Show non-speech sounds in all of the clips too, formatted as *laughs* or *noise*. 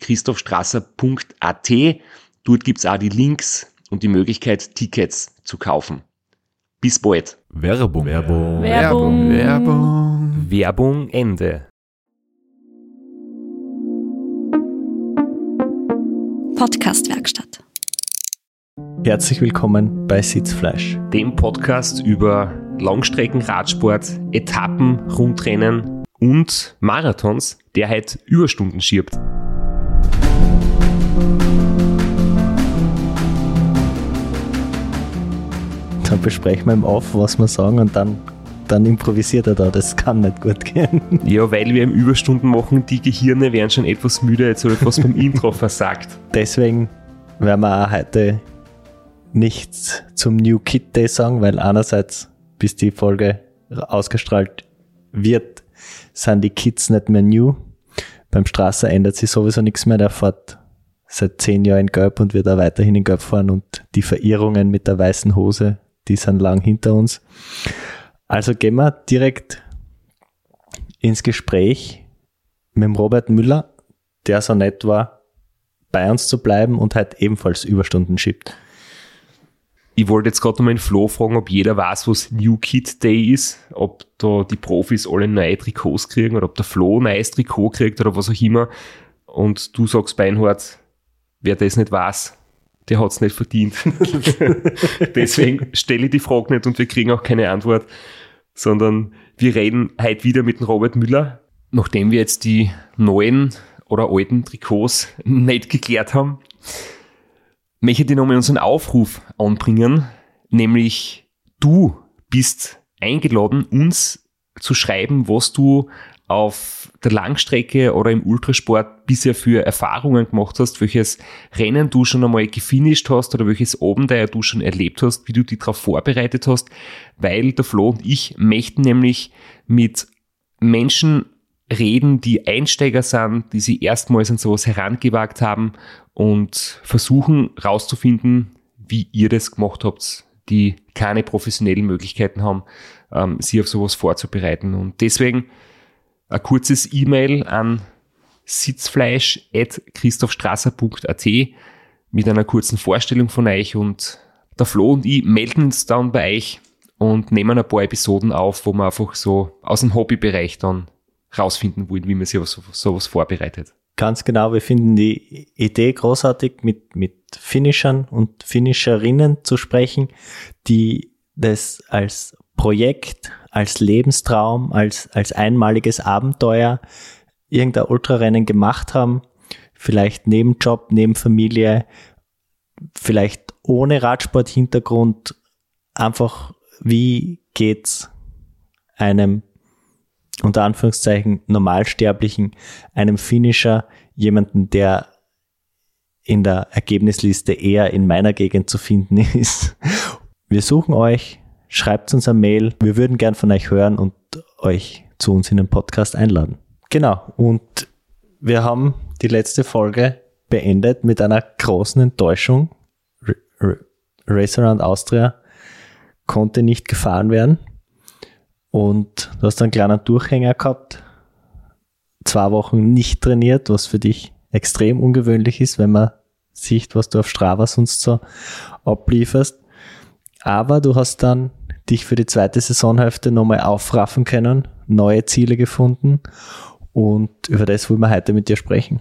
www.christophstrasser.at. Dort gibt's auch die Links und die Möglichkeit, Tickets zu kaufen. Bis bald. Werbung. Werbung. Werbung. Werbung. Werbung Ende. Podcastwerkstatt. Herzlich willkommen bei Sitzfleisch. Dem Podcast über Langstreckenradsport, Etappen, Rundrennen und Marathons, der halt Überstunden schiebt. Dann besprechen wir im Auf, was wir sagen und dann, dann improvisiert er da. Das kann nicht gut gehen. *laughs* Ja, weil wir im Überstunden machen, die Gehirne werden schon etwas müde, jetzt habe ich fast beim Intro *laughs* versagt. Deswegen werden wir auch heute nichts zum New Kid Day sagen, weil einerseits, bis die Folge ausgestrahlt wird, sind die Kids nicht mehr new. Beim Strasser ändert sich sowieso nichts mehr. Der fährt seit zehn Jahren in Gelb und wird auch weiterhin in Gelb fahren und die Verirrungen mit der weißen Hose, die sind lang hinter uns. Also gehen wir direkt ins Gespräch mit dem Robert Müller, der so nett war, bei uns zu bleiben und halt ebenfalls Überstunden schiebt. Ich wollte jetzt gerade noch mal den Flo fragen, ob jeder weiß, was New Kid Day ist, ob da die Profis alle neue Trikots kriegen oder ob der Flo ein neues Trikot kriegt oder was auch immer. Und du sagst, Beinhard, wer das nicht weiß, der hat's nicht verdient. *laughs* Deswegen stelle ich die Frage nicht und wir kriegen auch keine Antwort, sondern wir reden heute wieder mit dem Robert Müller. Nachdem wir jetzt die neuen oder alten Trikots nicht geklärt haben, möchte ich nochmal unseren Aufruf anbringen, nämlich du bist eingeladen, uns zu schreiben, was du auf der Langstrecke oder im Ultrasport bisher für Erfahrungen gemacht hast, welches Rennen du schon einmal gefinisht hast oder welches Abenteuer du schon erlebt hast, wie du dich darauf vorbereitet hast, weil der Flo und ich möchten nämlich mit Menschen reden, die Einsteiger sind, die sich erstmals an sowas herangewagt haben und versuchen rauszufinden, wie ihr das gemacht habt, die keine professionellen Möglichkeiten haben, ähm, sich auf sowas vorzubereiten. Und deswegen ein kurzes E-Mail an sitzfleisch.christophstrasser.at mit einer kurzen Vorstellung von euch und der Flo und ich melden uns dann bei euch und nehmen ein paar Episoden auf, wo wir einfach so aus dem Hobbybereich dann rausfinden wollen, wie man sich auf so, sowas vorbereitet. Ganz genau, wir finden die Idee großartig, mit, mit Finishern und Finisherinnen zu sprechen, die das als Projekt, als Lebenstraum, als, als einmaliges Abenteuer irgendein Ultrarennen gemacht haben, vielleicht neben Job, neben Familie, vielleicht ohne Radsport-Hintergrund, einfach wie geht's einem unter Anführungszeichen Normalsterblichen, einem Finisher, jemanden, der in der Ergebnisliste eher in meiner Gegend zu finden *laughs* ist. Wir suchen euch, schreibt uns eine Mail. Wir würden gern von euch hören und euch zu uns in den Podcast einladen. Genau. Und wir haben die letzte Folge beendet mit einer großen Enttäuschung. R R Race Around Austria konnte nicht gefahren werden. Und du hast einen kleinen Durchhänger gehabt, zwei Wochen nicht trainiert, was für dich extrem ungewöhnlich ist, wenn man sieht, was du auf Strava sonst so ablieferst. Aber du hast dann dich für die zweite Saisonhälfte nochmal aufraffen können, neue Ziele gefunden und über das wollen wir heute mit dir sprechen.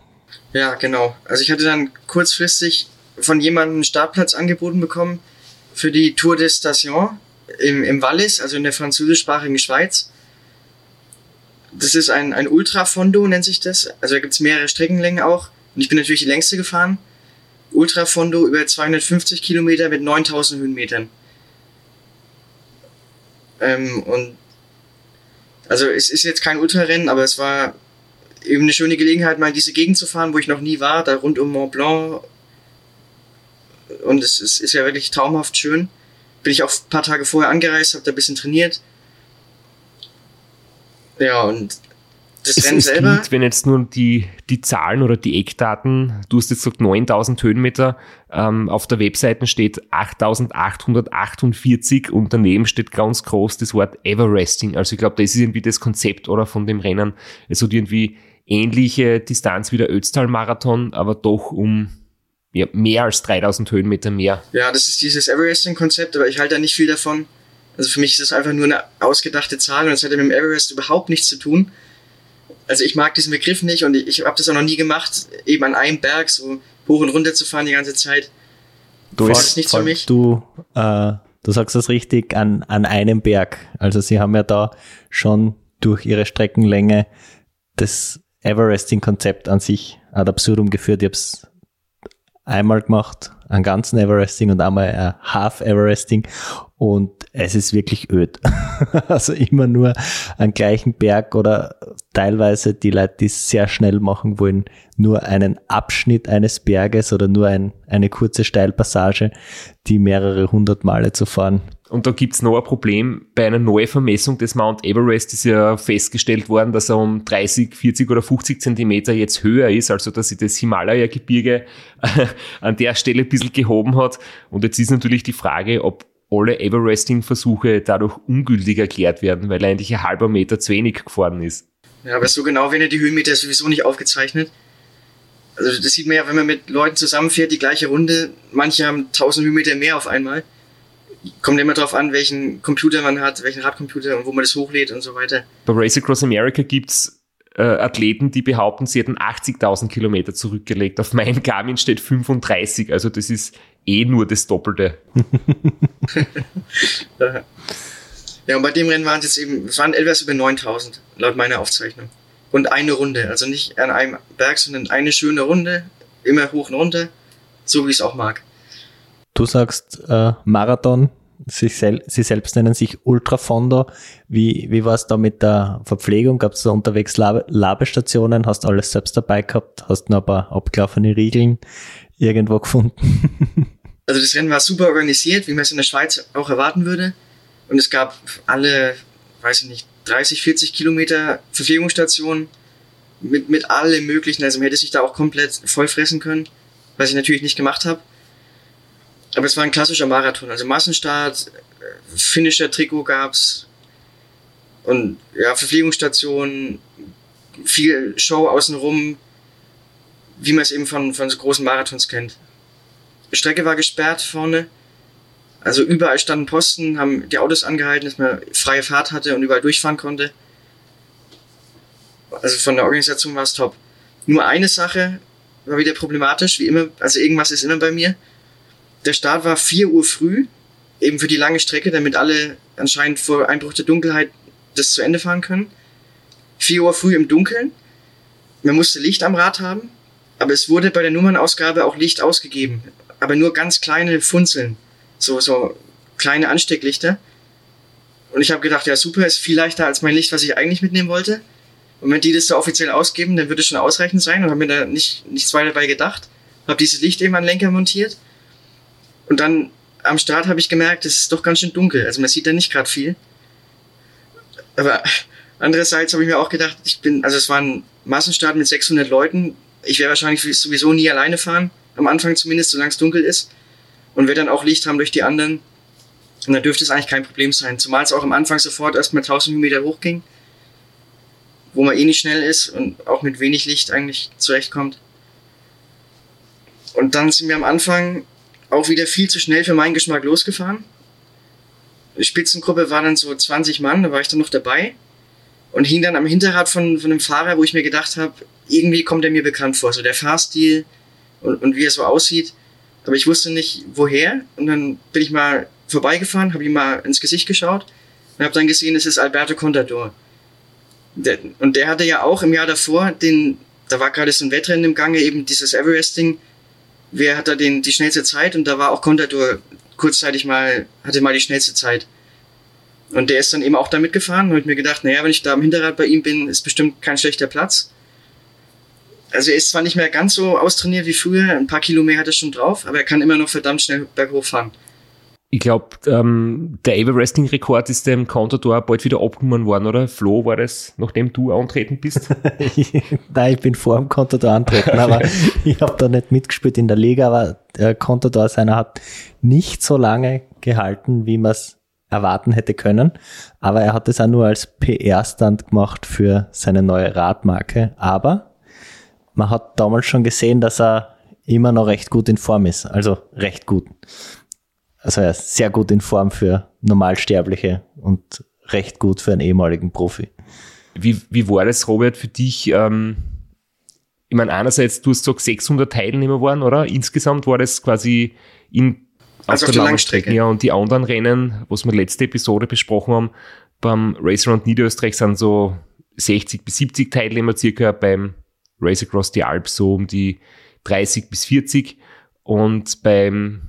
Ja, genau. Also ich hatte dann kurzfristig von jemandem einen Startplatz angeboten bekommen für die Tour de Station im, im Wallis, also in der französischsprachigen Schweiz. Das ist ein, ein Ultrafondo, nennt sich das. Also da gibt's mehrere Streckenlängen auch. Und ich bin natürlich die längste gefahren. Ultrafondo über 250 Kilometer mit 9000 Höhenmetern. Ähm, und also es ist jetzt kein Ultrarennen, aber es war eben eine schöne Gelegenheit, mal in diese Gegend zu fahren, wo ich noch nie war, da rund um Mont Blanc. Und es ist, ist ja wirklich traumhaft schön. Bin ich auch ein paar Tage vorher angereist, habe da ein bisschen trainiert. Ja, und das Es, Rennen es selber. klingt, wenn jetzt nur die, die Zahlen oder die Eckdaten, du hast jetzt gesagt 9000 Höhenmeter, ähm, auf der Webseite steht 8848 und daneben steht ganz groß das Wort Everesting. Also ich glaube, das ist irgendwie das Konzept oder von dem Rennen. Es hat irgendwie ähnliche Distanz wie der Ötztal-Marathon, aber doch um ja, mehr als 3000 Höhenmeter mehr. Ja, das ist dieses Everesting-Konzept, aber ich halte da nicht viel davon. Also für mich ist es einfach nur eine ausgedachte Zahl und es hat ja mit dem Everest überhaupt nichts zu tun. Also ich mag diesen Begriff nicht und ich, ich habe das auch noch nie gemacht, eben an einem Berg so hoch und runter zu fahren die ganze Zeit. Da Das ist, ist nichts für mich. Du, äh, du sagst das richtig, an, an einem Berg. Also sie haben ja da schon durch ihre Streckenlänge das Everesting-Konzept an sich ad absurdum geführt. Ich habe es einmal gemacht, einen ganzen Everesting und einmal ein Half Everesting und es ist wirklich öd. *laughs* also immer nur am gleichen Berg oder teilweise die Leute, die es sehr schnell machen wollen, nur einen Abschnitt eines Berges oder nur ein, eine kurze Steilpassage, die mehrere hundert Male zu fahren. Und da gibt's noch ein Problem. Bei einer Neuvermessung des Mount Everest ist ja festgestellt worden, dass er um 30, 40 oder 50 Zentimeter jetzt höher ist, also dass sich das Himalaya-Gebirge *laughs* an der Stelle ein bisschen gehoben hat. Und jetzt ist natürlich die Frage, ob alle Everesting-Versuche dadurch ungültig erklärt werden, weil er eigentlich ein halber Meter zu wenig gefahren ist. Ja, aber so genau werden ja die Höhenmeter sowieso nicht aufgezeichnet. Also das sieht man ja, wenn man mit Leuten zusammenfährt, die gleiche Runde. Manche haben 1000 Höhenmeter mehr auf einmal. Kommt immer drauf an, welchen Computer man hat, welchen Radcomputer und wo man das hochlädt und so weiter. Bei Race Across America gibt's äh, Athleten, die behaupten, sie hätten 80.000 Kilometer zurückgelegt. Auf meinem Garmin steht 35, also das ist eh nur das Doppelte. *laughs* Ja, und bei dem Rennen waren es jetzt eben, es waren etwas über 9000, laut meiner Aufzeichnung. Und eine Runde, also nicht an einem Berg, sondern eine schöne Runde, immer hoch und runter, so wie ich es auch mag. Du sagst äh, Marathon, sie, sel sie selbst nennen sich Ultrafondo. Wie, wie war es da mit der Verpflegung? Gab es da unterwegs Lab Labestationen? Hast alles selbst dabei gehabt? Hast noch ein paar abgelaufene Riegeln irgendwo gefunden? *laughs* Also das Rennen war super organisiert, wie man es in der Schweiz auch erwarten würde. Und es gab alle, weiß ich nicht, 30, 40 Kilometer Verpflegungsstationen mit, mit allem möglichen. Also man hätte sich da auch komplett vollfressen können, was ich natürlich nicht gemacht habe. Aber es war ein klassischer Marathon. Also Massenstart, finnischer Trikot gab's und ja, Verpflegungsstationen, viel Show außenrum, wie man es eben von, von so großen Marathons kennt. Strecke war gesperrt vorne. Also überall standen Posten, haben die Autos angehalten, dass man freie Fahrt hatte und überall durchfahren konnte. Also von der Organisation war es top. Nur eine Sache war wieder problematisch, wie immer. Also irgendwas ist immer bei mir. Der Start war 4 Uhr früh, eben für die lange Strecke, damit alle anscheinend vor Einbruch der Dunkelheit das zu Ende fahren können. 4 Uhr früh im Dunkeln. Man musste Licht am Rad haben, aber es wurde bei der Nummernausgabe auch Licht ausgegeben. Aber nur ganz kleine Funzeln. So, so kleine Anstecklichter. Und ich habe gedacht, ja super, ist viel leichter als mein Licht, was ich eigentlich mitnehmen wollte. Und wenn die das so offiziell ausgeben, dann würde es schon ausreichend sein und habe mir da nicht, nichts weiter dabei gedacht. Habe dieses Licht eben an den Lenker montiert. Und dann am Start habe ich gemerkt, es ist doch ganz schön dunkel. Also man sieht da nicht gerade viel. Aber andererseits habe ich mir auch gedacht, ich bin, also es war ein Massenstart mit 600 Leuten. Ich werde wahrscheinlich sowieso nie alleine fahren. Am Anfang zumindest, solange es dunkel ist. Und werde dann auch Licht haben durch die anderen. Und dann dürfte es eigentlich kein Problem sein. Zumal es auch am Anfang sofort erstmal 1000 Höhenmeter hochging. Wo man eh nicht schnell ist und auch mit wenig Licht eigentlich zurechtkommt. Und dann sind wir am Anfang auch wieder viel zu schnell für meinen Geschmack losgefahren. Die Spitzengruppe war dann so 20 Mann, da war ich dann noch dabei. und hing dann am Hinterrad von, von einem Fahrer, wo ich mir gedacht habe, irgendwie kommt er mir bekannt vor, so der Fahrstil und, und wie er so aussieht. Aber ich wusste nicht, woher. Und dann bin ich mal vorbeigefahren, habe ihm mal ins Gesicht geschaut und habe dann gesehen, es ist Alberto Contador. Der, und der hatte ja auch im Jahr davor den, da war gerade so ein Wettrennen im Gange, eben dieses Everesting. Wer hat da den, die schnellste Zeit? Und da war auch Contador kurzzeitig mal, hatte mal die schnellste Zeit. Und der ist dann eben auch da mitgefahren und ich mir gedacht, naja, wenn ich da am Hinterrad bei ihm bin, ist bestimmt kein schlechter Platz. Also er ist zwar nicht mehr ganz so austrainiert wie früher, ein paar Kilometer hat er schon drauf, aber er kann immer noch verdammt schnell berghoch fahren. Ich glaube, ähm, der Everesting-Rekord ist dem Contador bald wieder abgenommen worden, oder? Flo, war das, nachdem du antreten bist? *laughs* Nein, ich bin vor dem Contador antreten, aber *laughs* ich habe da nicht mitgespielt in der Liga, aber der Contador seiner hat nicht so lange gehalten, wie man es erwarten hätte können. Aber er hat es auch nur als PR-Stand gemacht für seine neue Radmarke. Aber man hat damals schon gesehen, dass er immer noch recht gut in Form ist. Also recht gut also er ist sehr gut in Form für Normalsterbliche und recht gut für einen ehemaligen Profi. Wie, wie war das, Robert, für dich? Ähm, ich meine, einerseits, du hast gesagt, 600 Teilnehmer waren, oder? Insgesamt war das quasi in also auf der, der Langstrecke. Ja, und die anderen Rennen, was wir letzte Episode besprochen haben, beim Race Around Niederösterreich sind so 60 bis 70 Teilnehmer circa, beim Race Across the Alps so um die 30 bis 40 und beim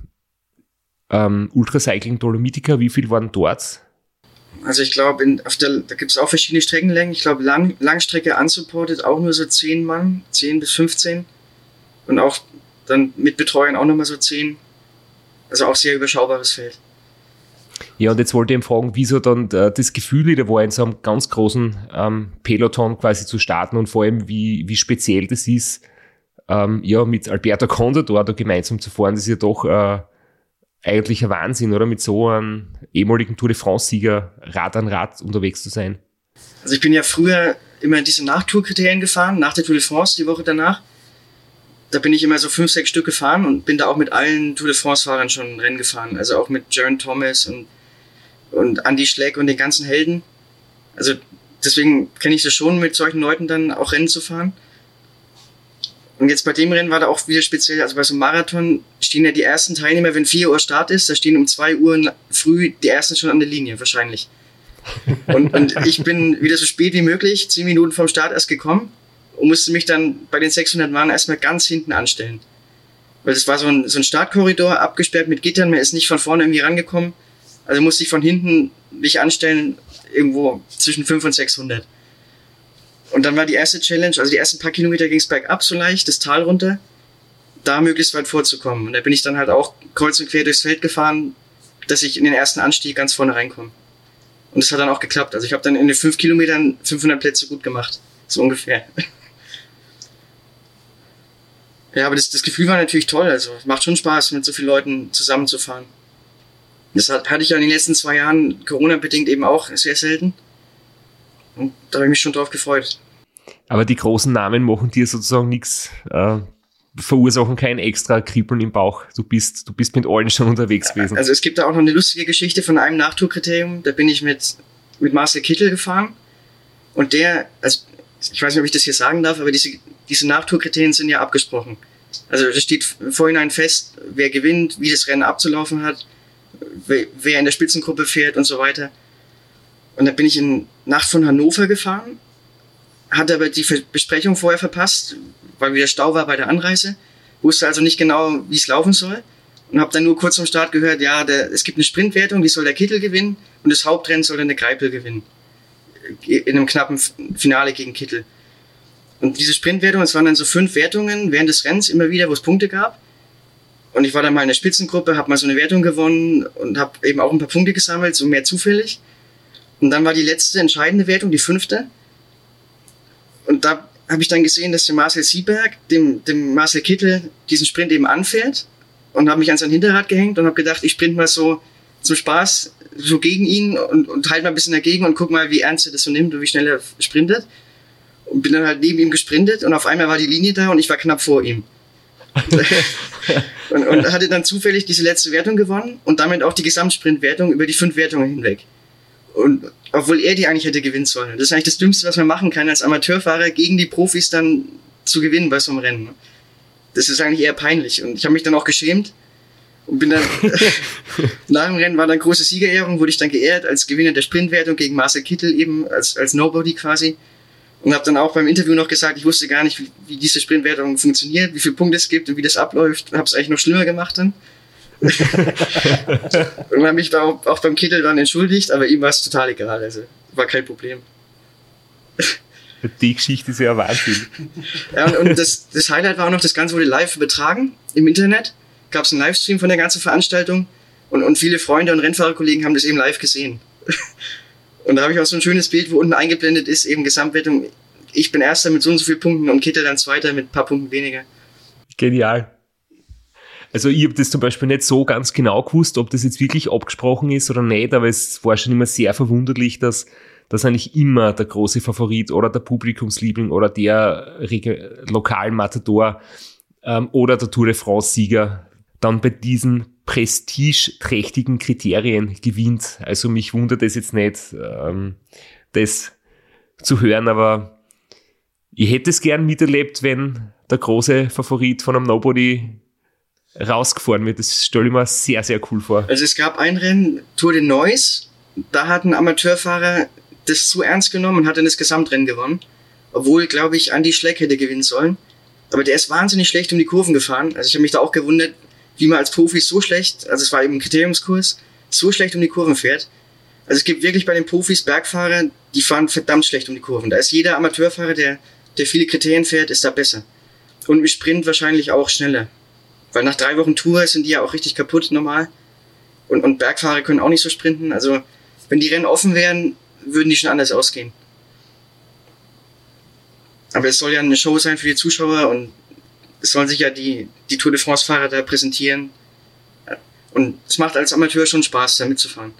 ähm, Ultracycling Dolomitica, wie viel waren dort? Also ich glaube, da gibt es auch verschiedene Streckenlängen. Ich glaube, Lang, Langstrecke unsupported auch nur so 10 Mann, 10 bis 15. Und auch dann mit Betreuern auch nochmal so 10. Also auch sehr überschaubares Feld. Ja, und jetzt wollte ich ihn fragen, wieso dann äh, das Gefühl wieder war, in so einem ganz großen ähm, Peloton quasi zu starten und vor allem, wie, wie speziell das ist, ähm, ja, mit Alberto Contador da gemeinsam zu fahren. Das ist ja doch äh, eigentlich ein Wahnsinn, oder? Mit so einem ehemaligen Tour de France-Sieger Rad an Rad unterwegs zu sein. Also ich bin ja früher immer diese Nachtourkriterien gefahren, nach der Tour de France, die Woche danach. Da bin ich immer so fünf, sechs Stück gefahren und bin da auch mit allen Tour de France-Fahrern schon Rennen gefahren. Also auch mit Jaron Thomas und, und Andy Schleck und den ganzen Helden. Also deswegen kenne ich das schon, mit solchen Leuten dann auch Rennen zu fahren. Und jetzt bei dem Rennen war da auch wieder speziell, also bei so einem Marathon stehen ja die ersten Teilnehmer, wenn 4 Uhr Start ist, da stehen um 2 Uhr früh die ersten schon an der Linie, wahrscheinlich. *laughs* Und, und ich bin wieder so spät wie möglich, 10 Minuten vom Start erst gekommen und musste mich dann bei den 600 Mann erstmal ganz hinten anstellen. Weil das war so ein, so ein Startkorridor, abgesperrt mit Gittern, man ist nicht von vorne irgendwie rangekommen. Also musste ich von hinten mich anstellen, irgendwo zwischen 5 und 600. Und dann war die erste Challenge, also die ersten paar Kilometer ging es bergab so leicht, das Tal runter, da möglichst weit vorzukommen. Und da bin ich dann halt auch kreuz und quer durchs Feld gefahren, dass ich in den ersten Anstieg ganz vorne reinkomme. Und das hat dann auch geklappt. Also ich habe dann in den fünf Kilometern 500 Plätze gut gemacht. So ungefähr. *laughs* ja, aber das, das Gefühl war natürlich toll. Also macht schon Spaß, mit so vielen Leuten zusammenzufahren. Das hatte ich ja in den letzten zwei Jahren Corona-bedingt eben auch sehr selten. Und da habe ich mich schon drauf gefreut. Aber die großen Namen machen dir sozusagen nichts, äh, verursachen kein extra Kribbeln im Bauch. Du bist, du bist mit allen schon unterwegs gewesen. Also es gibt da auch noch eine lustige Geschichte von einem Nachtourkriterium. Da bin ich mit, mit Marcel Kittel gefahren. Und der, also ich weiß nicht, ob ich das hier sagen darf, aber diese, diese Nachtourkriterien sind ja abgesprochen. Also da steht vorhinein fest, wer gewinnt, wie das Rennen abzulaufen hat, wer in der Spitzengruppe fährt und so weiter. Und dann bin ich in Nacht von Hannover gefahren, hatte aber die Besprechung vorher verpasst, weil wieder Stau war bei der Anreise, wusste also nicht genau, wie es laufen soll und habe dann nur kurz zum Start gehört, ja, der, es gibt eine Sprintwertung, die soll der Kittel gewinnen und das Hauptrennen soll dann der Greipel gewinnen. In einem knappen Finale gegen Kittel. Und diese Sprintwertung, es waren dann so fünf Wertungen während des Rennens immer wieder, wo es Punkte gab. Und ich war dann mal in der Spitzengruppe, habe mal so eine Wertung gewonnen und habe eben auch ein paar Punkte gesammelt, so mehr zufällig. Und dann war die letzte entscheidende Wertung, die fünfte. Und da habe ich dann gesehen, dass der Marcel Sieberg dem, dem Marcel Kittel diesen Sprint eben anfährt und habe mich an sein Hinterrad gehängt und habe gedacht, ich sprint mal so zum Spaß so gegen ihn und, und halt mal ein bisschen dagegen und guck mal, wie ernst er das so nimmt und wie schnell er sprintet. Und bin dann halt neben ihm gesprintet und auf einmal war die Linie da und ich war knapp vor ihm. *laughs* und, und hatte dann zufällig diese letzte Wertung gewonnen und damit auch die Gesamtsprintwertung über die fünf Wertungen hinweg. Und obwohl er die eigentlich hätte gewinnen sollen. Das ist eigentlich das Dümmste, was man machen kann, als Amateurfahrer gegen die Profis dann zu gewinnen bei so einem Rennen. Das ist eigentlich eher peinlich. Und ich habe mich dann auch geschämt und bin dann *laughs* *laughs* nach dem Rennen war dann große Siegerehrung, wurde ich dann geehrt als Gewinner der Sprintwertung gegen Marcel Kittel eben als, als Nobody quasi. Und habe dann auch beim Interview noch gesagt, ich wusste gar nicht, wie, wie diese Sprintwertung funktioniert, wie viele Punkte es gibt und wie das abläuft. Habe es eigentlich noch schlimmer gemacht dann. Und habe mich auch, auch beim Kittel dann entschuldigt, aber ihm war es total egal, also war kein Problem. Die Geschichte ist ja Wahnsinn. *laughs* Ja, und, und das, das Highlight war auch noch, das Ganze wurde live übertragen im Internet. Gab es einen Livestream von der ganzen Veranstaltung und, und viele Freunde und Rennfahrerkollegen haben das eben live gesehen. *laughs* Und da habe ich auch so ein schönes Bild, wo unten eingeblendet ist, eben Gesamtwertung. Ich bin Erster mit so und so vielen Punkten und Kittel dann Zweiter mit ein paar Punkten weniger. Genial. Also ich habe das zum Beispiel nicht so ganz genau gewusst, ob das jetzt wirklich abgesprochen ist oder nicht, aber es war schon immer sehr verwunderlich, dass, dass eigentlich immer der große Favorit oder der Publikumsliebling oder der lokalen Matador ähm, oder der Tour de France-Sieger dann bei diesen prestigeträchtigen Kriterien gewinnt. Also mich wundert es jetzt nicht, ähm, das zu hören, aber ich hätte es gern miterlebt, wenn der große Favorit von einem Nobody rausgefahren wird. Das stelle ich mir sehr, sehr cool vor. Also es gab ein Rennen, Tour de Neuss, da hat ein Amateurfahrer das zu ernst genommen und hat dann das Gesamtrennen gewonnen. Obwohl, glaube ich, Andy Schleck hätte gewinnen sollen. Aber der ist wahnsinnig schlecht um die Kurven gefahren. Also ich habe mich da auch gewundert, wie man als Profi so schlecht, also es war eben ein Kriteriumskurs, so schlecht um die Kurven fährt. Also es gibt wirklich bei den Profis Bergfahrer, die fahren verdammt schlecht um die Kurven. Da ist jeder Amateurfahrer, der, der viele Kriterien fährt, ist da besser. Und im Sprint wahrscheinlich auch schneller. Weil nach drei Wochen Tour sind die ja auch richtig kaputt normal. Und, und Bergfahrer können auch nicht so sprinten. Also wenn die Rennen offen wären, würden die schon anders ausgehen. Aber es soll ja eine Show sein für die Zuschauer und es sollen sich ja die, die Tour de France-Fahrer da präsentieren. Und es macht als Amateur schon Spaß, da mitzufahren.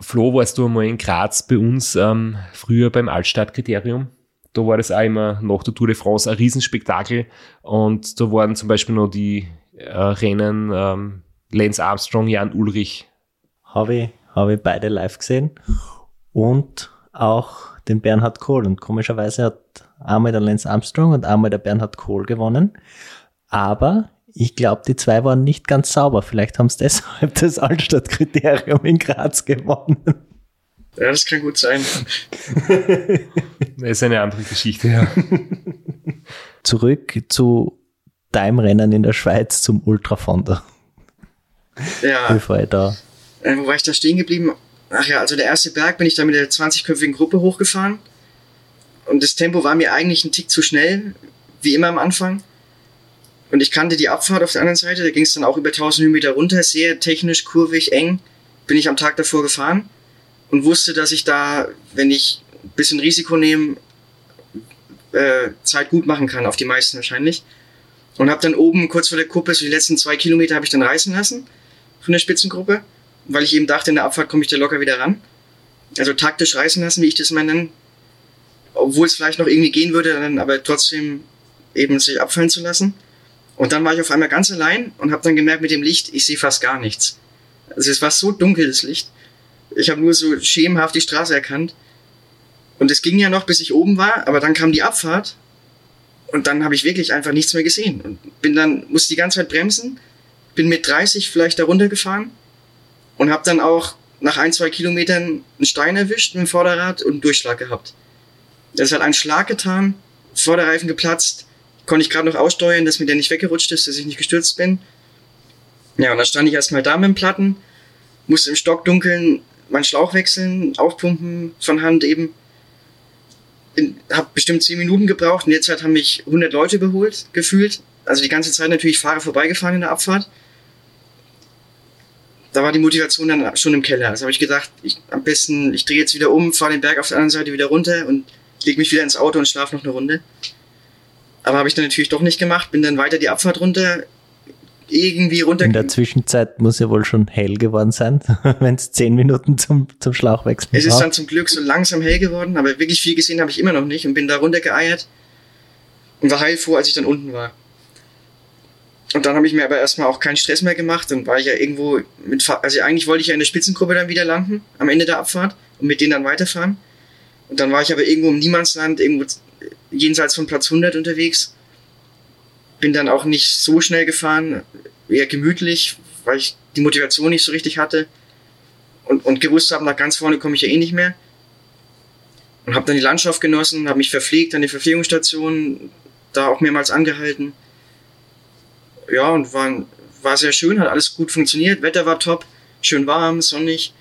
Flo, warst du einmal in Graz bei uns ähm, früher beim Altstadtkriterium? Da war das auch immer nach der Tour de France ein Riesenspektakel und da waren zum Beispiel noch die äh, Rennen ähm, Lance Armstrong, Jan Ulrich. Habe ich, hab ich beide live gesehen und auch den Bernhard Kohl und komischerweise hat einmal der Lance Armstrong und einmal der Bernhard Kohl gewonnen. Aber ich glaube, die zwei waren nicht ganz sauber. Vielleicht haben sie deshalb *laughs* das Altstadtkriterium in Graz gewonnen. Ja, das kann gut sein. *laughs* das ist eine andere Geschichte, ja. Zurück zu deinem Rennen in der Schweiz zum Ultrafonda. Ja. Bevor ich da. Äh, wo war ich da stehen geblieben? Ach ja, also der erste Berg bin ich da mit der 20-köpfigen Gruppe hochgefahren. Und das Tempo war mir eigentlich ein Tick zu schnell, wie immer am Anfang. Und ich kannte die Abfahrt auf der anderen Seite, da ging es dann auch über 1000 Höhenmeter runter, sehr technisch, kurvig, eng. Bin ich am Tag davor gefahren und wusste, dass ich da, wenn ich ein bisschen Risiko nehme, äh, Zeit gut machen kann, auf die meisten wahrscheinlich. Und habe dann oben kurz vor der Kuppe, so die letzten zwei Kilometer habe ich dann reißen lassen von der Spitzengruppe, weil ich eben dachte, in der Abfahrt komme ich da locker wieder ran. Also taktisch reißen lassen, wie ich das mal nenne obwohl es vielleicht noch irgendwie gehen würde, dann aber trotzdem eben sich abfallen zu lassen. Und dann war ich auf einmal ganz allein und habe dann gemerkt, mit dem Licht, ich sehe fast gar nichts. Also es war so dunkel, das Licht. Ich habe nur so schemenhaft die Straße erkannt. Und es ging ja noch, bis ich oben war, aber dann kam die Abfahrt und dann habe ich wirklich einfach nichts mehr gesehen. Und bin dann, musste die ganze Zeit bremsen, bin mit 30 vielleicht da runtergefahren und habe dann auch nach ein, zwei Kilometern einen Stein erwischt mit dem Vorderrad und einen Durchschlag gehabt. Das hat einen Schlag getan, Vorderreifen geplatzt, konnte ich gerade noch aussteuern, dass mir der nicht weggerutscht ist, dass ich nicht gestürzt bin. Ja, und dann stand ich erstmal da mit dem Platten, musste im Stockdunkeln meinen Schlauch wechseln, aufpumpen von Hand eben. Hab bestimmt 10 Minuten gebraucht. In der Zeit haben mich 100 Leute überholt, gefühlt. Also die ganze Zeit natürlich Fahrer vorbeigefahren in der Abfahrt. Da war die Motivation dann schon im Keller. Also habe ich gedacht, ich, am besten, ich drehe jetzt wieder um, fahre den Berg auf der anderen Seite wieder runter und leg mich wieder ins Auto und schlafe noch eine Runde. Aber habe ich dann natürlich doch nicht gemacht, bin dann weiter die Abfahrt runter, irgendwie runter. In der Zwischenzeit muss ja wohl schon hell geworden sein, *laughs* wenn es zehn Minuten zum, zum Schlauchwechsel Es ist dann zum Glück so langsam hell geworden, aber wirklich viel gesehen habe ich immer noch nicht und bin da runtergeeiert und war heilfroh, als ich dann unten war. Und dann habe ich mir aber erstmal auch keinen Stress mehr gemacht. Dann war ich ja irgendwo mit, also eigentlich wollte ich ja in der Spitzengruppe dann wieder landen, am Ende der Abfahrt und mit denen dann weiterfahren. Und dann war ich aber irgendwo im Niemandsland, irgendwo jenseits von Platz 100 unterwegs. Bin dann auch nicht so schnell gefahren, eher gemütlich, weil ich die Motivation nicht so richtig hatte. Und, und gewusst habe, nach ganz vorne komme ich ja eh nicht mehr. Und habe dann die Landschaft genossen, habe mich verpflegt an der Verpflegungsstation, da auch mehrmals angehalten. Ja, und war, war sehr schön, hat alles gut funktioniert. Wetter war top, schön warm, sonnig.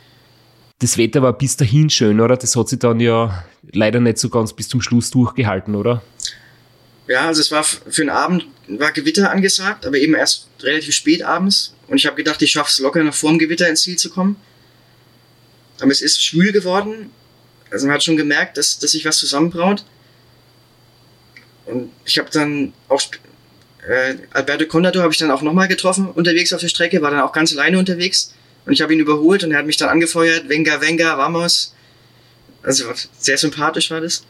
Das Wetter war bis dahin schön, oder? Das hat sich dann ja leider nicht so ganz bis zum Schluss durchgehalten, oder? Ja, also es war für den Abend war Gewitter angesagt, aber eben erst relativ spät abends. Und ich habe gedacht, ich schaffe es locker noch vor dem Gewitter ins Ziel zu kommen. Aber es ist schwül geworden. Also man hat schon gemerkt, dass, dass sich was zusammenbraut. Und ich habe dann auch äh, Alberto Contador habe ich dann auch nochmal getroffen unterwegs auf der Strecke, war dann auch ganz alleine unterwegs. Und ich habe ihn überholt und er hat mich dann angefeuert, Venga, Venga, vamos. Also sehr sympathisch war das.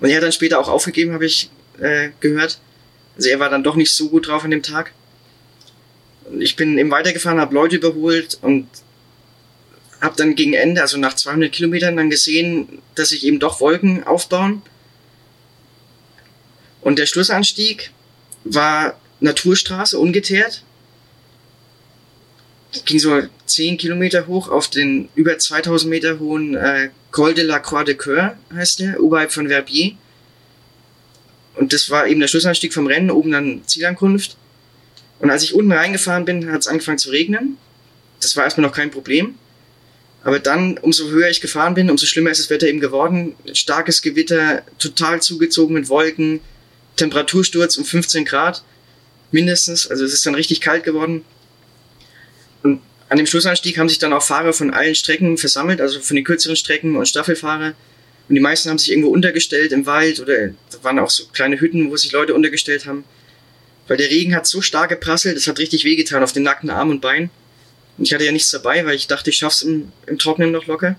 Und er hat dann später auch aufgegeben, habe ich äh, gehört. Also er war dann doch nicht so gut drauf an dem Tag. Ich bin eben weitergefahren, habe Leute überholt und habe dann gegen Ende, also nach 200 Kilometern, dann gesehen, dass sich eben doch Wolken aufbauen. Und der Schlussanstieg war Naturstraße, ungeteert. Ging so 10 Kilometer hoch auf den über 2000 Meter hohen äh, Col de la Croix de Coeur, heißt der, oberhalb von Verbier. Und das war eben der Schlussanstieg vom Rennen, oben dann Zielankunft. Und als ich unten reingefahren bin, hat es angefangen zu regnen. Das war erstmal noch kein Problem. Aber dann, umso höher ich gefahren bin, umso schlimmer ist das Wetter eben geworden. Starkes Gewitter, total zugezogen mit Wolken, Temperatursturz um 15 Grad mindestens. Also es ist dann richtig kalt geworden. Und an dem Schlussanstieg haben sich dann auch Fahrer von allen Strecken versammelt, also von den kürzeren Strecken und Staffelfahrer. Und die meisten haben sich irgendwo untergestellt im Wald oder da waren auch so kleine Hütten, wo sich Leute untergestellt haben. Weil der Regen hat so stark geprasselt, es hat richtig wehgetan auf den nackten Armen und Beinen. Und ich hatte ja nichts dabei, weil ich dachte, ich schaff's im, im Trocknen noch locker.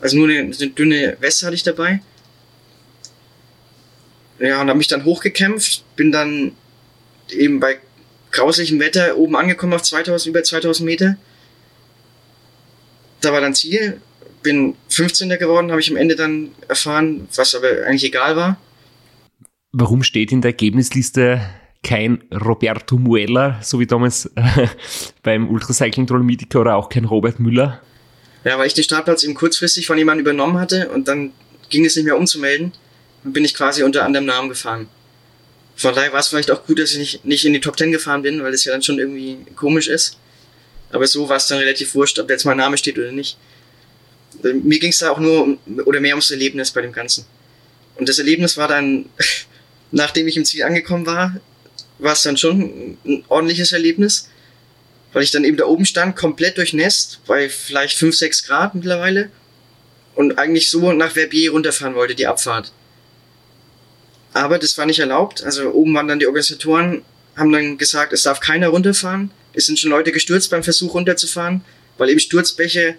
Also nur eine, eine dünne Weste hatte ich dabei. Ja, und habe mich dann hochgekämpft, bin dann eben bei grauslichem Wetter oben angekommen auf 2000, über 2000 Meter. Da war dann Ziel, bin 15. geworden, habe ich am Ende dann erfahren, was aber eigentlich egal war. Warum steht in der Ergebnisliste kein Roberto Muella, so wie damals äh, *laughs* beim Ultracycling Dolomitica oder auch kein Robert Müller? Ja, weil ich den Startplatz eben kurzfristig von jemandem übernommen hatte und dann ging es nicht mehr umzumelden. Dann bin ich quasi unter anderem Namen gefahren. Von daher war es vielleicht auch gut, dass ich nicht, nicht in die Top 10 gefahren bin, weil es ja dann schon irgendwie komisch ist. Aber so war es dann relativ wurscht, ob jetzt mein Name steht oder nicht. Mir ging es da auch nur oder mehr ums Erlebnis bei dem Ganzen. Und das Erlebnis war dann, *laughs* nachdem ich im Ziel angekommen war, war es dann schon ein ordentliches Erlebnis, weil ich dann eben da oben stand, komplett durchnässt, bei vielleicht 5, 6 Grad mittlerweile und eigentlich so nach Verbier runterfahren wollte, die Abfahrt. Aber das war nicht erlaubt. Also oben waren dann die Organisatoren, haben dann gesagt, es darf keiner runterfahren. Es sind schon Leute gestürzt beim Versuch runterzufahren, weil eben Sturzbäche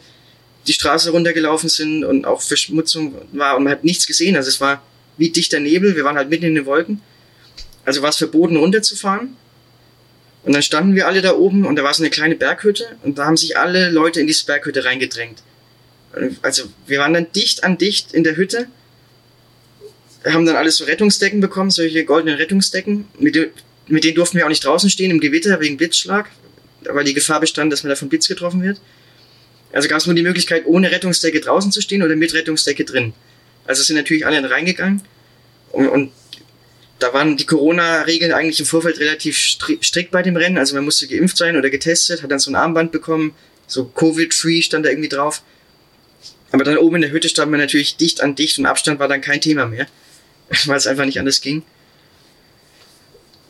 die Straße runtergelaufen sind und auch Verschmutzung war und man hat nichts gesehen. Also es war wie dichter Nebel, wir waren halt mitten in den Wolken. Also war es verboten runterzufahren. Und dann standen wir alle da oben und da war so eine kleine Berghütte und da haben sich alle Leute in diese Berghütte reingedrängt. Also wir waren dann dicht an dicht in der Hütte, haben dann alles so Rettungsdecken bekommen, solche goldenen Rettungsdecken. Mit, mit denen durften wir auch nicht draußen stehen im Gewitter wegen Blitzschlag, weil die Gefahr bestand, dass man da von Blitz getroffen wird. Also gab es nur die Möglichkeit, ohne Rettungsdecke draußen zu stehen oder mit Rettungsdecke drin. Also sind natürlich alle reingegangen und, und da waren die Corona-Regeln eigentlich im Vorfeld relativ stri strikt bei dem Rennen. Also man musste geimpft sein oder getestet, hat dann so ein Armband bekommen, so Covid-free stand da irgendwie drauf. Aber dann oben in der Hütte stand man natürlich dicht an dicht und Abstand war dann kein Thema mehr, *laughs* weil es einfach nicht anders ging.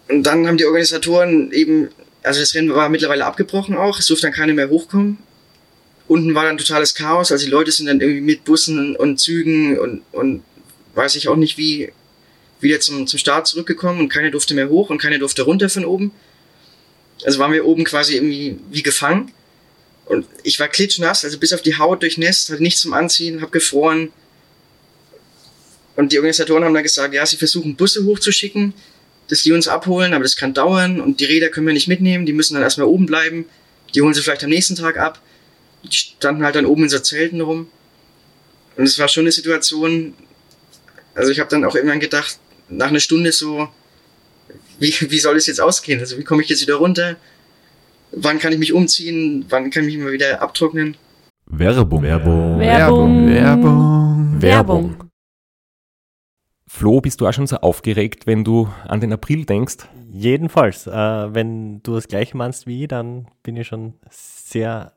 Und dann haben die Organisatoren eben, also das Rennen war mittlerweile abgebrochen auch, es durfte dann keiner mehr hochkommen. Unten war dann totales Chaos, also die Leute sind dann irgendwie mit Bussen und Zügen und, und weiß ich auch nicht wie, wieder zum, zum Start zurückgekommen und keiner durfte mehr hoch und keiner durfte runter von oben. Also waren wir oben quasi irgendwie wie gefangen. Und ich war klitschnass, also bis auf die Haut durchnässt, hatte nichts zum Anziehen, hab gefroren. Und die Organisatoren haben dann gesagt, ja, sie versuchen Busse hochzuschicken, dass die uns abholen, aber das kann dauern und die Räder können wir nicht mitnehmen, die müssen dann erstmal oben bleiben. Die holen sie vielleicht am nächsten Tag ab. Die standen halt dann oben in so Zelten rum. Und es war schon eine Situation, also ich habe dann auch irgendwann gedacht, nach einer Stunde so, wie, wie soll es jetzt ausgehen? Also wie komme ich jetzt wieder runter? Wann kann ich mich umziehen? Wann kann ich mich mal wieder abtrocknen? Werbung. Werbung. Werbung. Werbung. Werbung. Flo, bist du auch schon so aufgeregt, wenn du an den April denkst? Jedenfalls, äh, wenn du das gleiche meinst wie ich, dann bin ich schon sehr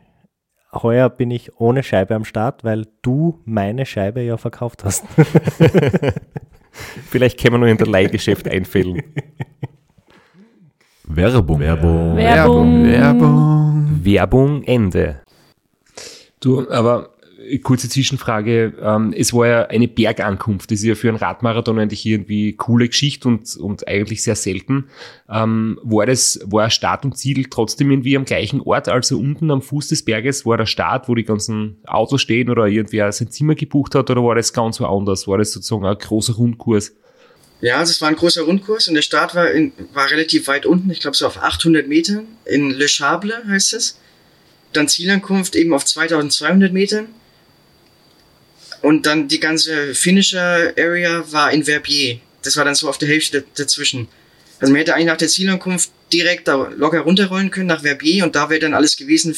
Heuer bin ich ohne Scheibe am Start, weil du meine Scheibe ja verkauft hast. *laughs* Vielleicht können wir noch in der Leihgeschäft einfällen. Werbung. Werbung. Werbung. Werbung. Werbung Ende. Du, aber kurze Zwischenfrage. Ähm, es war ja eine Bergankunft. Das ist ja für einen Radmarathon eigentlich irgendwie coole Geschichte und, und eigentlich sehr selten. Ähm, war das, war Start und Ziel trotzdem irgendwie am gleichen Ort, also unten am Fuß des Berges war der Start, wo die ganzen Autos stehen oder irgendwer sein Zimmer gebucht hat oder war das ganz woanders? War das sozusagen ein großer Rundkurs? Ja, also es war ein großer Rundkurs und der Start war, in, war relativ weit unten, ich glaube so auf 800 Metern, in Le Chable heißt es. Dann Zielankunft eben auf 2200 Metern. Und dann die ganze Finisher Area war in Verbier. Das war dann so auf der Hälfte dazwischen. Also man hätte eigentlich nach der Zielankunft direkt da locker runterrollen können nach Verbier und da wäre dann alles gewesen,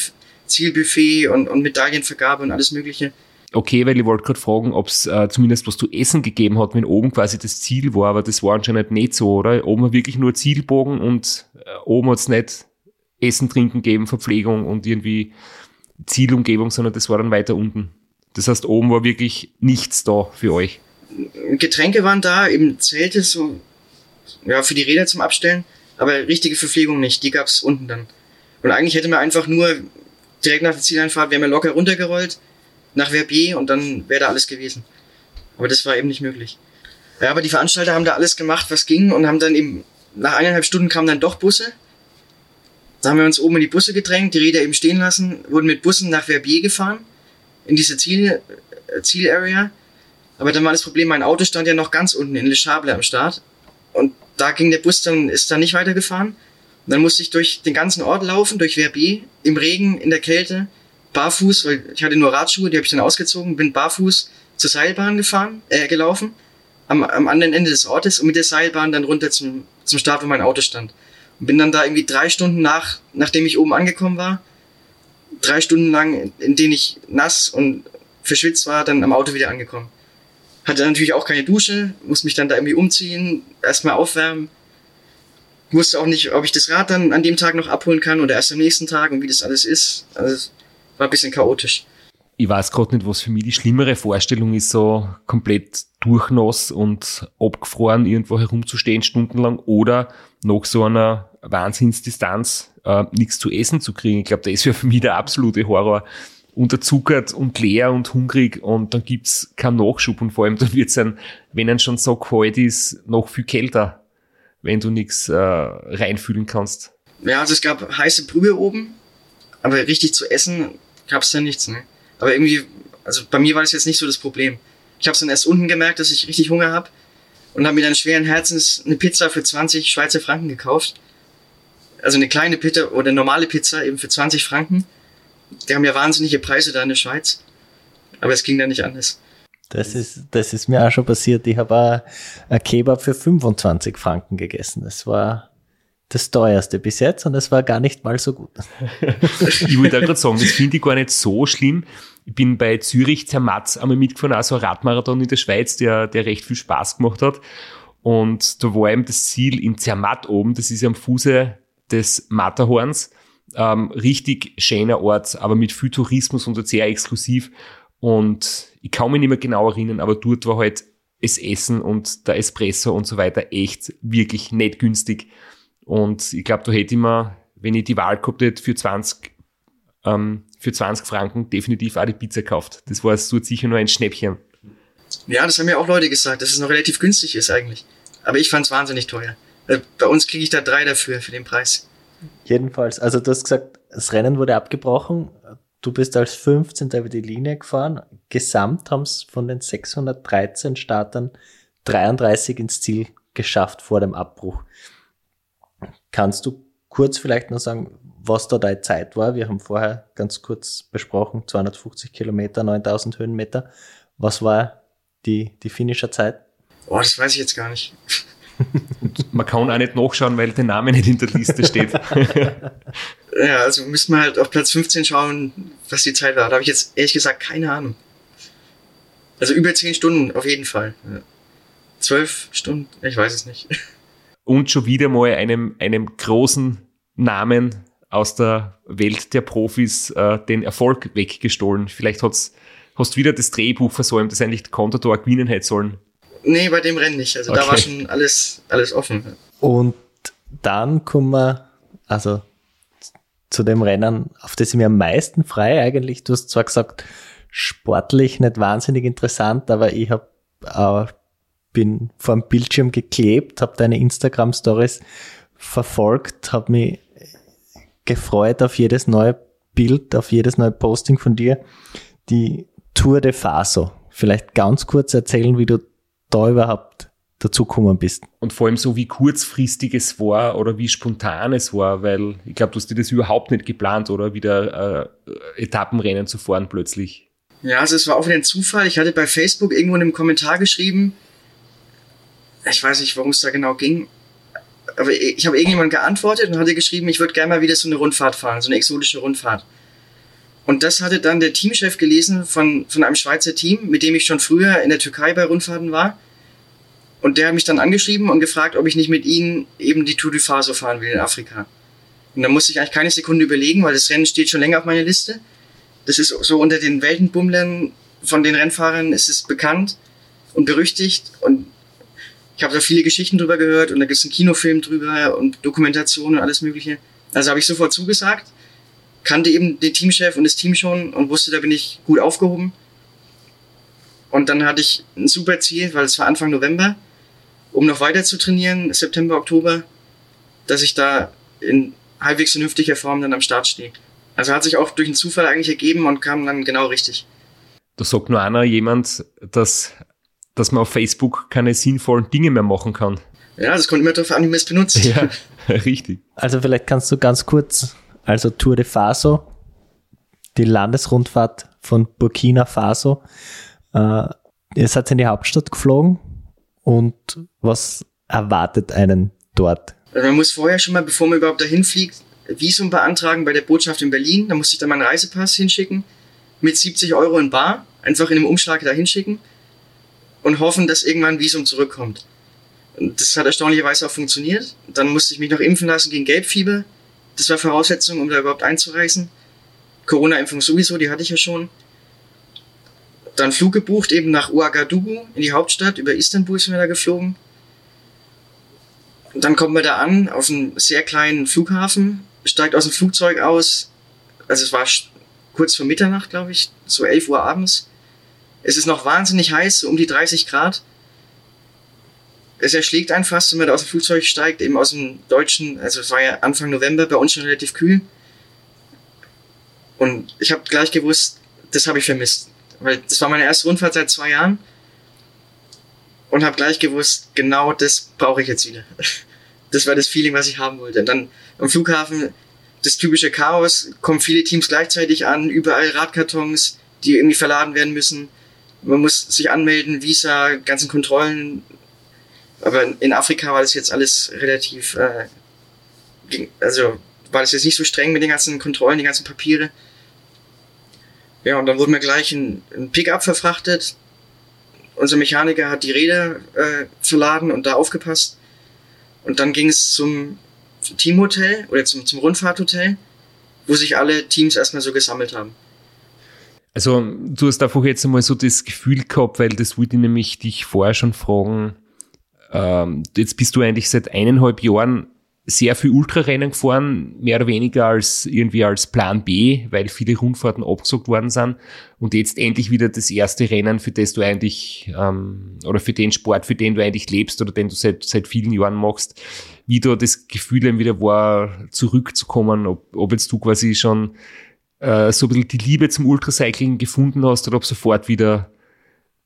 Zielbuffet und, und Medaillenvergabe und alles mögliche. Okay, weil ich wollte gerade fragen, ob es äh, zumindest was zu essen gegeben hat, wenn oben quasi das Ziel war, aber das war anscheinend nicht so, oder? Oben war wirklich nur Zielbogen und äh, oben hat es nicht Essen, Trinken gegeben, Verpflegung und irgendwie Zielumgebung, sondern das war dann weiter unten. Das heißt, oben war wirklich nichts da für euch. Getränke waren da, eben Zelte so, ja, für die Räder zum Abstellen, aber richtige Verpflegung nicht, die gab's unten dann. Und eigentlich hätte man einfach nur direkt nach der Zieleinfahrt, wäre man locker runtergerollt, nach Verbier und dann wäre da alles gewesen. Aber das war eben nicht möglich. Ja, aber die Veranstalter haben da alles gemacht, was ging und haben dann eben, nach eineinhalb Stunden kamen dann doch Busse. Da haben wir uns oben in die Busse gedrängt, die Räder eben stehen lassen, wurden mit Bussen nach Verbier gefahren, in diese Ziel, äh, Zielarea. Aber dann war das Problem, mein Auto stand ja noch ganz unten in Le Chable am Start. Und da ging der Bus dann, ist dann nicht weitergefahren. Und dann musste ich durch den ganzen Ort laufen, durch Verbier, im Regen, in der Kälte, barfuß, weil ich hatte nur Radschuhe, die habe ich dann ausgezogen, bin barfuß zur Seilbahn gefahren, äh, gelaufen, am, am anderen Ende des Ortes und mit der Seilbahn dann runter zum, zum Start, wo mein Auto stand. Und bin dann da irgendwie drei Stunden nach, nachdem ich oben angekommen war, drei Stunden lang, in, denen ich nass und verschwitzt war, dann am Auto wieder angekommen. Hatte natürlich auch keine Dusche, musste mich dann da irgendwie umziehen, erstmal aufwärmen. Wusste auch nicht, ob ich das Rad dann an dem Tag noch abholen kann oder erst am nächsten Tag und wie das alles ist. Also war ein bisschen chaotisch. Ich weiß gerade nicht, was für mich die schlimmere Vorstellung ist, so komplett durchnass und abgefroren irgendwo herumzustehen stundenlang oder nach so einer Wahnsinnsdistanz äh, nichts zu essen zu kriegen. Ich glaube, das wäre für mich der absolute Horror. Unterzuckert und leer und hungrig und dann gibt's keinen Nachschub und vor allem dann wird's ein, wenn ein schon so kalt ist, noch viel kälter, wenn du nichts äh, reinfühlen kannst. Ja, also es gab heiße Brühe oben, aber richtig zu essen gab's da nichts. Ne? Aber irgendwie, also bei mir war das jetzt nicht so das Problem. Ich habe dann erst unten gemerkt, dass ich richtig Hunger hab und habe mir dann schweren Herzens eine Pizza für 20 Schweizer Franken gekauft. Also eine kleine Pizza oder normale Pizza eben für 20 Franken. Die haben ja wahnsinnige Preise da in der Schweiz. Aber es ging da nicht anders. Das ist, das ist mir auch schon passiert. Ich habe ein Kebab für 25 Franken gegessen. Das war das teuerste bis jetzt und es war gar nicht mal so gut. *laughs* ich wollte gerade sagen, das finde ich gar nicht so schlimm. Ich bin bei Zürich Zermatt einmal mitgefahren, also ein Radmarathon in der Schweiz, der, der recht viel Spaß gemacht hat. Und da war eben das Ziel in Zermatt oben, das ist am Fuße des Matterhorns. Ähm, richtig schöner Ort, aber mit viel Tourismus und sehr exklusiv. Und ich kann mich nicht mehr genau erinnern, aber dort war halt das Essen und der Espresso und so weiter echt wirklich nicht günstig. Und ich glaube, da hätte ich mir, wenn ich die Wahl gehabt hätte, für 20, ähm, für 20 Franken definitiv auch die Pizza gekauft. Das war so sicher nur ein Schnäppchen. Ja, das haben mir auch Leute gesagt, dass es noch relativ günstig ist eigentlich. Aber ich fand es wahnsinnig teuer. Äh, bei uns kriege ich da drei dafür, für den Preis. Jedenfalls, also du hast gesagt, das Rennen wurde abgebrochen. Du bist als 15. über die Linie gefahren. Gesamt haben es von den 613 Startern 33 ins Ziel geschafft vor dem Abbruch. Kannst du kurz vielleicht noch sagen, was da deine Zeit war? Wir haben vorher ganz kurz besprochen, 250 Kilometer, 9000 Höhenmeter. Was war die, die finnische Zeit? Oh, das weiß ich jetzt gar nicht. *laughs* man kann auch nicht nachschauen, weil der Name nicht in der Liste steht. *laughs* ja, also müsste man halt auf Platz 15 schauen, was die Zeit war. Da habe ich jetzt ehrlich gesagt keine Ahnung. Also über 10 Stunden auf jeden Fall. Ja. 12 Stunden, ich weiß es nicht. Und schon wieder mal einem, einem großen Namen aus der Welt der Profis äh, den Erfolg weggestohlen. Vielleicht hat's, hast du wieder das Drehbuch versäumt, das eigentlich Contador gewinnen hätte sollen. Nee, bei dem Rennen nicht. Also okay. da war schon alles, alles offen. Und dann kommen wir, also zu dem Rennen, auf das ich mir am meisten frei eigentlich. Du hast zwar gesagt, sportlich nicht wahnsinnig interessant, aber ich hab, äh, bin vor dem Bildschirm geklebt, habe deine Instagram-Stories verfolgt, habe mich gefreut auf jedes neue Bild, auf jedes neue Posting von dir. Die Tour de Faso. Vielleicht ganz kurz erzählen, wie du da überhaupt dazugekommen bist. Und vor allem so, wie kurzfristig es war oder wie spontan es war, weil ich glaube, du hast dir das überhaupt nicht geplant oder wieder äh, Etappenrennen zu fahren plötzlich. Ja, also es war auch wieder ein Zufall. Ich hatte bei Facebook irgendwo in einem Kommentar geschrieben, ich weiß nicht, worum es da genau ging, aber ich habe irgendjemand geantwortet und hatte geschrieben, ich würde gerne mal wieder so eine Rundfahrt fahren, so eine exotische Rundfahrt. Und das hatte dann der Teamchef gelesen von, von einem Schweizer Team, mit dem ich schon früher in der Türkei bei Rundfahrten war. Und der hat mich dann angeschrieben und gefragt, ob ich nicht mit ihnen eben die Tour du Faso fahren will in Afrika. Und da musste ich eigentlich keine Sekunde überlegen, weil das Rennen steht schon länger auf meiner Liste. Das ist so unter den Weltenbummlern von den Rennfahrern ist es bekannt und berüchtigt. Und ich habe da viele Geschichten drüber gehört und da gibt es einen Kinofilm drüber und Dokumentationen und alles Mögliche. Also habe ich sofort zugesagt kannte eben den Teamchef und das Team schon und wusste, da bin ich gut aufgehoben. Und dann hatte ich ein super Ziel, weil es war Anfang November, um noch weiter zu trainieren, September, Oktober, dass ich da in halbwegs vernünftiger Form dann am Start stehe. Also hat sich auch durch einen Zufall eigentlich ergeben und kam dann genau richtig. Da sagt nur einer jemand, dass, dass man auf Facebook keine sinnvollen Dinge mehr machen kann. Ja, das kommt immer darauf an, wie man es benutzt. Ja, *laughs* richtig. Also vielleicht kannst du ganz kurz, also Tour de Faso, die Landesrundfahrt von Burkina Faso. Äh, ihr seid in die Hauptstadt geflogen und was erwartet einen dort? Also man muss vorher schon mal, bevor man überhaupt dahin fliegt, Visum beantragen bei der Botschaft in Berlin. Da muss ich dann meinen Reisepass hinschicken mit 70 Euro in Bar, einfach in einem Umschlag da hinschicken und hoffen, dass irgendwann ein Visum zurückkommt. Das hat erstaunlicherweise auch funktioniert. Dann musste ich mich noch impfen lassen gegen Gelbfieber. Das war Voraussetzung, um da überhaupt einzureisen. Corona-Impfung sowieso, die hatte ich ja schon. Dann Flug gebucht, eben nach Ouagadougou in die Hauptstadt. Über Istanbul sind wir da geflogen. Und dann kommt man da an, auf einem sehr kleinen Flughafen, steigt aus dem Flugzeug aus. Also es war kurz vor Mitternacht, glaube ich, so 11 Uhr abends. Es ist noch wahnsinnig heiß, um die 30 Grad es erschlägt einen fast, wenn man aus dem Flugzeug steigt, eben aus dem deutschen, also es war ja Anfang November, bei uns schon relativ kühl. Und ich habe gleich gewusst, das habe ich vermisst. Weil das war meine erste Rundfahrt seit zwei Jahren. Und habe gleich gewusst, genau das brauche ich jetzt wieder. *laughs* Das war das Feeling, was ich haben wollte. Und dann am Flughafen das typische Chaos, kommen viele Teams gleichzeitig an, überall Radkartons, die irgendwie verladen werden müssen. Man muss sich anmelden, Visa, ganzen Kontrollen, aber in Afrika war das jetzt alles relativ, äh, also war das jetzt nicht so streng mit den ganzen Kontrollen, die ganzen Papiere. Ja, und dann wurden wir gleich ein, ein Pickup verfrachtet. Unser Mechaniker hat die Räder äh, verladen und da aufgepasst. Und dann ging es zum Teamhotel oder zum, zum Rundfahrthotel, wo sich alle Teams erstmal so gesammelt haben. Also du hast einfach jetzt einmal so das Gefühl gehabt, weil das wollte ich nämlich dich vorher schon fragen, ähm, jetzt bist du eigentlich seit eineinhalb Jahren sehr viel Ultrarennen gefahren, mehr oder weniger als irgendwie als Plan B, weil viele Rundfahrten abgesagt worden sind und jetzt endlich wieder das erste Rennen, für das du eigentlich ähm, oder für den Sport, für den du eigentlich lebst oder den du seit seit vielen Jahren machst, wie da das Gefühl dann wieder war, zurückzukommen, ob, ob jetzt du quasi schon äh, so ein bisschen die Liebe zum Ultracycling gefunden hast oder ob sofort wieder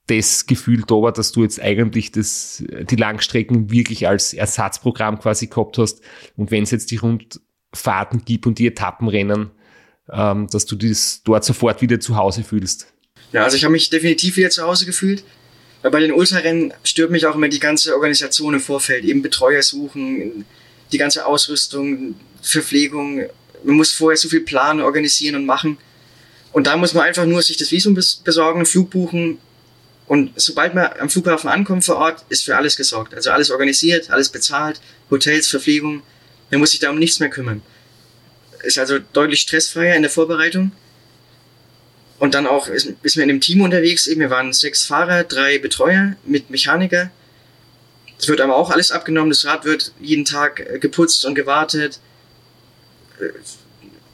das Gefühl da war, dass du jetzt eigentlich das, die Langstrecken wirklich als Ersatzprogramm quasi gehabt hast. Und wenn es jetzt die Rundfahrten gibt und die Etappenrennen, ähm, dass du das dort sofort wieder zu Hause fühlst. Ja, also ich habe mich definitiv wieder zu Hause gefühlt. Weil bei den Ultrarennen stört mich auch immer die ganze Organisation im Vorfeld. Eben Betreuer suchen, die ganze Ausrüstung, Verpflegung. Man muss vorher so viel planen, organisieren und machen. Und da muss man einfach nur sich das Visum besorgen, Flug buchen, und sobald man am Flughafen ankommt vor Ort, ist für alles gesorgt. Also alles organisiert, alles bezahlt, Hotels, Verpflegung. Man muss sich da um nichts mehr kümmern. Ist also deutlich stressfreier in der Vorbereitung. Und dann auch ist, ist man in einem Team unterwegs. Wir waren sechs Fahrer, drei Betreuer mit Mechaniker. Es wird aber auch alles abgenommen. Das Rad wird jeden Tag äh, geputzt und gewartet.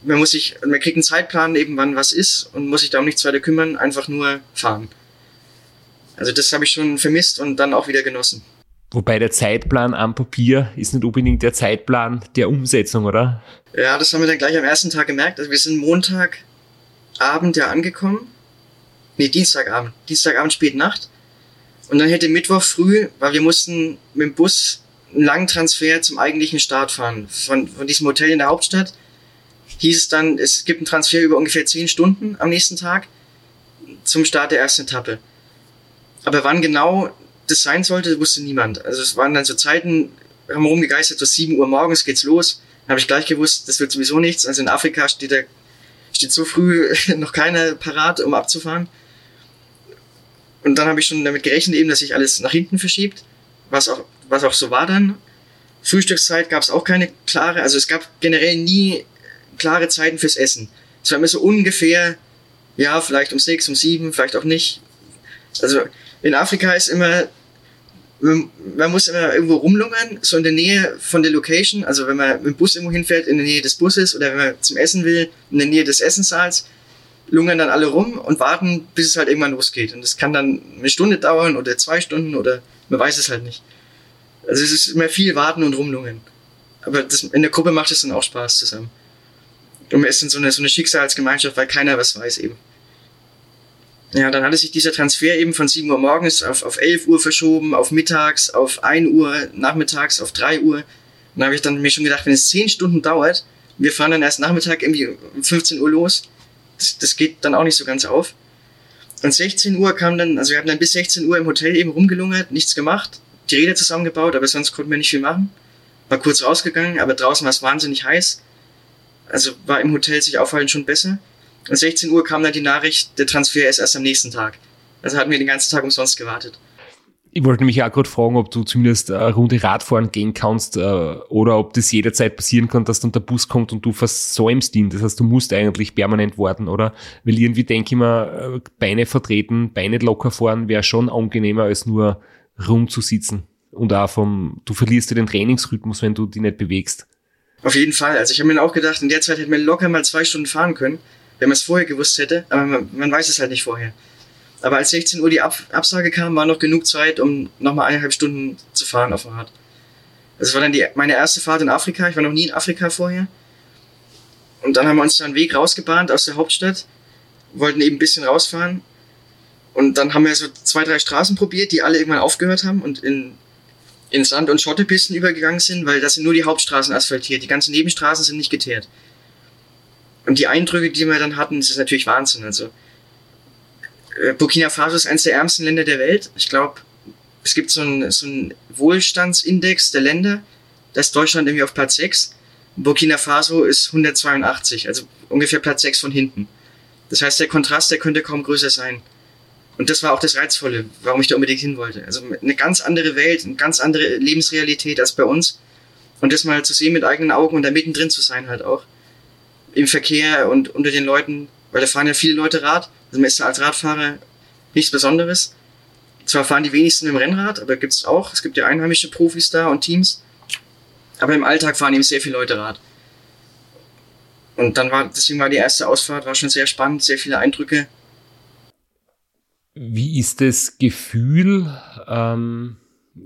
Man muss sich, man kriegt einen Zeitplan, eben wann was ist und muss sich da um nichts weiter kümmern, einfach nur fahren. Also das habe ich schon vermisst und dann auch wieder genossen. Wobei der Zeitplan am Papier ist nicht unbedingt der Zeitplan der Umsetzung, oder? Ja, das haben wir dann gleich am ersten Tag gemerkt. Also wir sind Montagabend ja angekommen. Nee, Dienstagabend. Dienstagabend spät Nacht. Und dann hätte Mittwoch früh, weil wir mussten mit dem Bus einen langen Transfer zum eigentlichen Start fahren. Von, von diesem Hotel in der Hauptstadt hieß es dann, es gibt einen Transfer über ungefähr zehn Stunden am nächsten Tag zum Start der ersten Etappe. Aber wann genau das sein sollte, wusste niemand. Also es waren dann so Zeiten, haben rumgegeistert, so 7 Uhr morgens geht's los. Dann habe ich gleich gewusst, das wird sowieso nichts. Also in Afrika steht, der, steht so früh *laughs* noch keiner parat, um abzufahren. Und dann habe ich schon damit gerechnet, eben, dass sich alles nach hinten verschiebt, was auch, was auch so war dann. Frühstückszeit gab es auch keine klare, also es gab generell nie klare Zeiten fürs Essen. Es war immer so ungefähr, ja, vielleicht um sechs, um sieben, vielleicht auch nicht. Also in Afrika ist immer, man muss immer irgendwo rumlungern, so in der Nähe von der Location. Also wenn man mit dem Bus irgendwo hinfährt, in der Nähe des Busses oder wenn man zum Essen will, in der Nähe des Essenssaals, lungern dann alle rum und warten, bis es halt irgendwann losgeht. Und das kann dann eine Stunde dauern oder zwei Stunden oder man weiß es halt nicht. Also es ist immer viel warten und rumlungern. Aber das, in der Gruppe macht es dann auch Spaß zusammen. Und man ist in so eine, so eine Schicksalsgemeinschaft, weil keiner was weiß eben. Ja, dann hatte sich dieser Transfer eben von 7 Uhr morgens auf, auf 11 Uhr verschoben, auf mittags, auf 1 Uhr nachmittags, auf 3 Uhr. Und da habe ich dann mir schon gedacht, wenn es 10 Stunden dauert, wir fahren dann erst Nachmittag irgendwie um 15 Uhr los, das, das geht dann auch nicht so ganz auf. Und 16 Uhr kam dann, also wir hatten dann bis 16 Uhr im Hotel eben rumgelungert, nichts gemacht, die Räder zusammengebaut, aber sonst konnten wir nicht viel machen. War kurz rausgegangen, aber draußen war es wahnsinnig heiß. Also war im Hotel sich aufhalten schon besser. Und 16 Uhr kam dann die Nachricht, der Transfer ist erst am nächsten Tag. Also hatten wir den ganzen Tag umsonst gewartet. Ich wollte mich auch gerade fragen, ob du zumindest eine Runde Radfahren gehen kannst äh, oder ob das jederzeit passieren kann, dass dann der Bus kommt und du versäumst ihn. Das heißt, du musst eigentlich permanent warten, oder? Weil irgendwie denke ich mir, äh, Beine vertreten, Beine locker fahren wäre schon angenehmer, als nur rumzusitzen. Und auch vom, du verlierst dir den Trainingsrhythmus, wenn du dich nicht bewegst. Auf jeden Fall. Also ich habe mir auch gedacht, in der Zeit hätte man locker mal zwei Stunden fahren können, wenn man es vorher gewusst hätte, aber man, man weiß es halt nicht vorher. Aber als 16 Uhr die Ab Absage kam, war noch genug Zeit, um nochmal eineinhalb Stunden zu fahren auf dem Rad. Das war dann die, meine erste Fahrt in Afrika. Ich war noch nie in Afrika vorher. Und dann haben wir uns da einen Weg rausgebahnt aus der Hauptstadt, wollten eben ein bisschen rausfahren. Und dann haben wir so zwei, drei Straßen probiert, die alle irgendwann aufgehört haben und in, in Sand- und Schottepisten übergegangen sind, weil das sind nur die Hauptstraßen asphaltiert. Die ganzen Nebenstraßen sind nicht geteert. Und die Eindrücke, die wir dann hatten, das ist natürlich Wahnsinn. Also, äh, Burkina Faso ist eines der ärmsten Länder der Welt. Ich glaube, es gibt so einen, so einen Wohlstandsindex der Länder. Da ist Deutschland irgendwie auf Platz 6. Burkina Faso ist 182, also ungefähr Platz 6 von hinten. Das heißt, der Kontrast, der könnte kaum größer sein. Und das war auch das Reizvolle, warum ich da unbedingt hin wollte. Also eine ganz andere Welt, eine ganz andere Lebensrealität als bei uns. Und das mal zu sehen mit eigenen Augen und da mittendrin zu sein halt auch. Im Verkehr und unter den Leuten, weil da fahren ja viele Leute Rad. Also man ist da als Radfahrer nichts Besonderes. Zwar fahren die wenigsten dem Rennrad, aber gibt es auch. Es gibt ja einheimische Profis da und Teams. Aber im Alltag fahren eben sehr viele Leute Rad. Und dann war, deswegen war die erste Ausfahrt, war schon sehr spannend, sehr viele Eindrücke. Wie ist das Gefühl, ähm,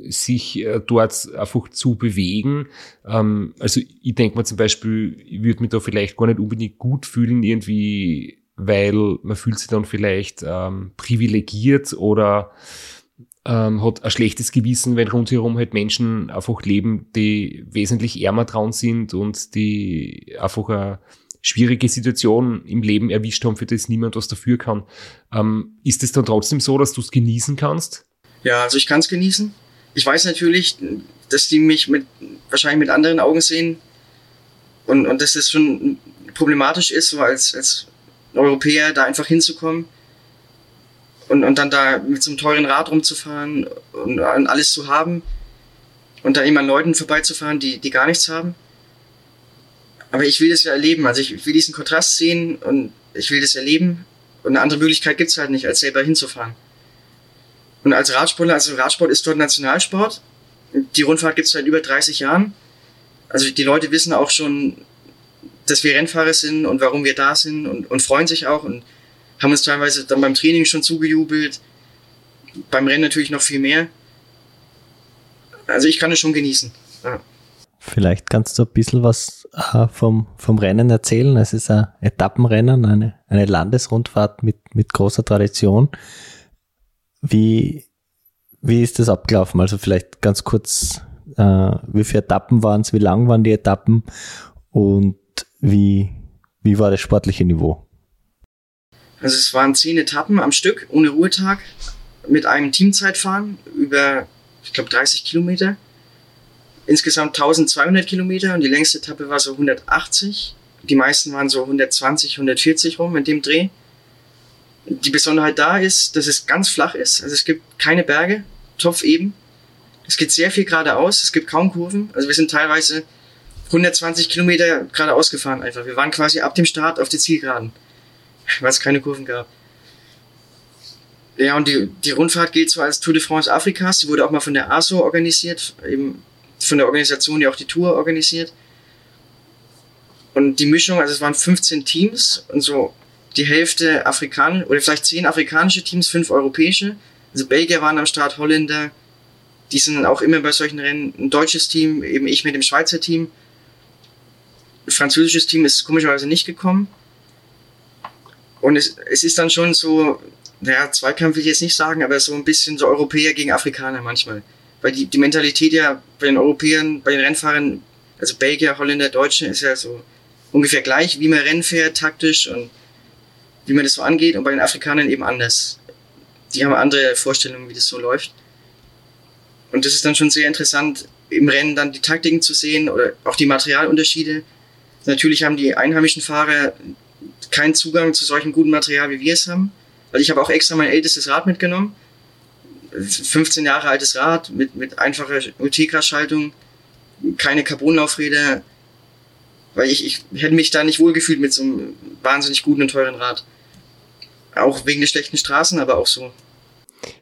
sich äh, dort einfach zu bewegen? Ähm, also ich denke mal zum Beispiel, ich würde mich da vielleicht gar nicht unbedingt gut fühlen, irgendwie, weil man fühlt sich dann vielleicht ähm, privilegiert oder ähm, hat ein schlechtes Gewissen, wenn rundherum halt Menschen einfach leben, die wesentlich ärmer dran sind und die einfach eine schwierige Situation im Leben erwischt haben, für das niemand was dafür kann. Ähm, ist es dann trotzdem so, dass du es genießen kannst? Ja, also ich kann es genießen. Ich weiß natürlich, dass die mich mit wahrscheinlich mit anderen Augen sehen und, und dass das schon problematisch ist, so als, als Europäer da einfach hinzukommen und, und dann da mit so einem teuren Rad rumzufahren und, und alles zu haben und da immer an Leuten vorbeizufahren, die, die gar nichts haben. Aber ich will das ja erleben. Also ich will diesen Kontrast sehen und ich will das erleben. Und eine andere Möglichkeit gibt's halt nicht, als selber hinzufahren. Und als Radsportler, also Radsport ist dort Nationalsport. Die Rundfahrt gibt's seit über 30 Jahren. Also die Leute wissen auch schon, dass wir Rennfahrer sind und warum wir da sind und, und freuen sich auch und haben uns teilweise dann beim Training schon zugejubelt. Beim Rennen natürlich noch viel mehr. Also ich kann es schon genießen. Ja. Vielleicht kannst du ein bisschen was äh, vom, vom Rennen erzählen. Es ist ein Etappenrennen, eine, eine Landesrundfahrt mit, mit großer Tradition. Wie, wie ist das abgelaufen? Also vielleicht ganz kurz, äh, wie viele Etappen waren es, wie lang waren die Etappen und wie, wie war das sportliche Niveau? Also es waren zehn Etappen am Stück, ohne Ruhetag, mit einem Teamzeitfahren über, ich glaube, 30 Kilometer. Insgesamt 1200 Kilometer und die längste Etappe war so 180. Die meisten waren so 120, 140 rum in dem Dreh. Die Besonderheit da ist, dass es ganz flach ist. Also es gibt keine Berge, topf eben. Es geht sehr viel geradeaus, es gibt kaum Kurven. Also wir sind teilweise 120 Kilometer geradeaus gefahren einfach. Wir waren quasi ab dem Start auf der Zielgeraden, *laughs* weil es keine Kurven gab. Ja, und die, die Rundfahrt gilt so als Tour de France Afrikas. Die wurde auch mal von der ASO organisiert, eben von der Organisation, die auch die Tour organisiert. Und die Mischung, also es waren 15 Teams und so die Hälfte afrikanische oder vielleicht 10 afrikanische Teams, 5 europäische. Also Belgier waren am Start, Holländer, die sind auch immer bei solchen Rennen. Ein deutsches Team, eben ich mit dem Schweizer Team. französisches Team ist komischerweise nicht gekommen. Und es, es ist dann schon so, naja, Zweikampf will ich jetzt nicht sagen, aber so ein bisschen so Europäer gegen Afrikaner manchmal. Weil die, die Mentalität ja bei den Europäern, bei den Rennfahrern, also Belgier, Holländer, Deutsche, ist ja so ungefähr gleich, wie man Rennen fährt, taktisch und wie man das so angeht. Und bei den Afrikanern eben anders. Die haben andere Vorstellungen, wie das so läuft. Und das ist dann schon sehr interessant, im Rennen dann die Taktiken zu sehen oder auch die Materialunterschiede. Natürlich haben die einheimischen Fahrer keinen Zugang zu solchem guten Material, wie wir es haben. Also ich habe auch extra mein ältestes Rad mitgenommen. 15 Jahre altes Rad mit, mit einfacher Ultegra-Schaltung, keine Carbonlaufräder, weil ich, ich hätte mich da nicht wohlgefühlt mit so einem wahnsinnig guten und teuren Rad. Auch wegen der schlechten Straßen, aber auch so.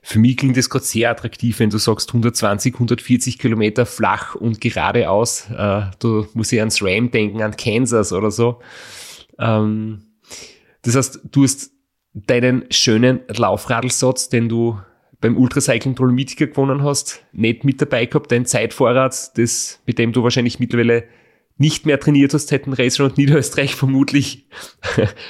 Für mich klingt das gerade sehr attraktiv, wenn du sagst 120, 140 Kilometer flach und geradeaus. Äh, du musst ja ans Ram denken, an Kansas oder so. Ähm, das heißt, du hast deinen schönen Laufradelsatz, den du beim Ultracycling Dolomitica gewonnen hast, nicht mit dabei gehabt, dein Zeitvorrat, das, mit dem du wahrscheinlich mittlerweile nicht mehr trainiert hast, hätten Racer und Niederösterreich *laughs* vermutlich,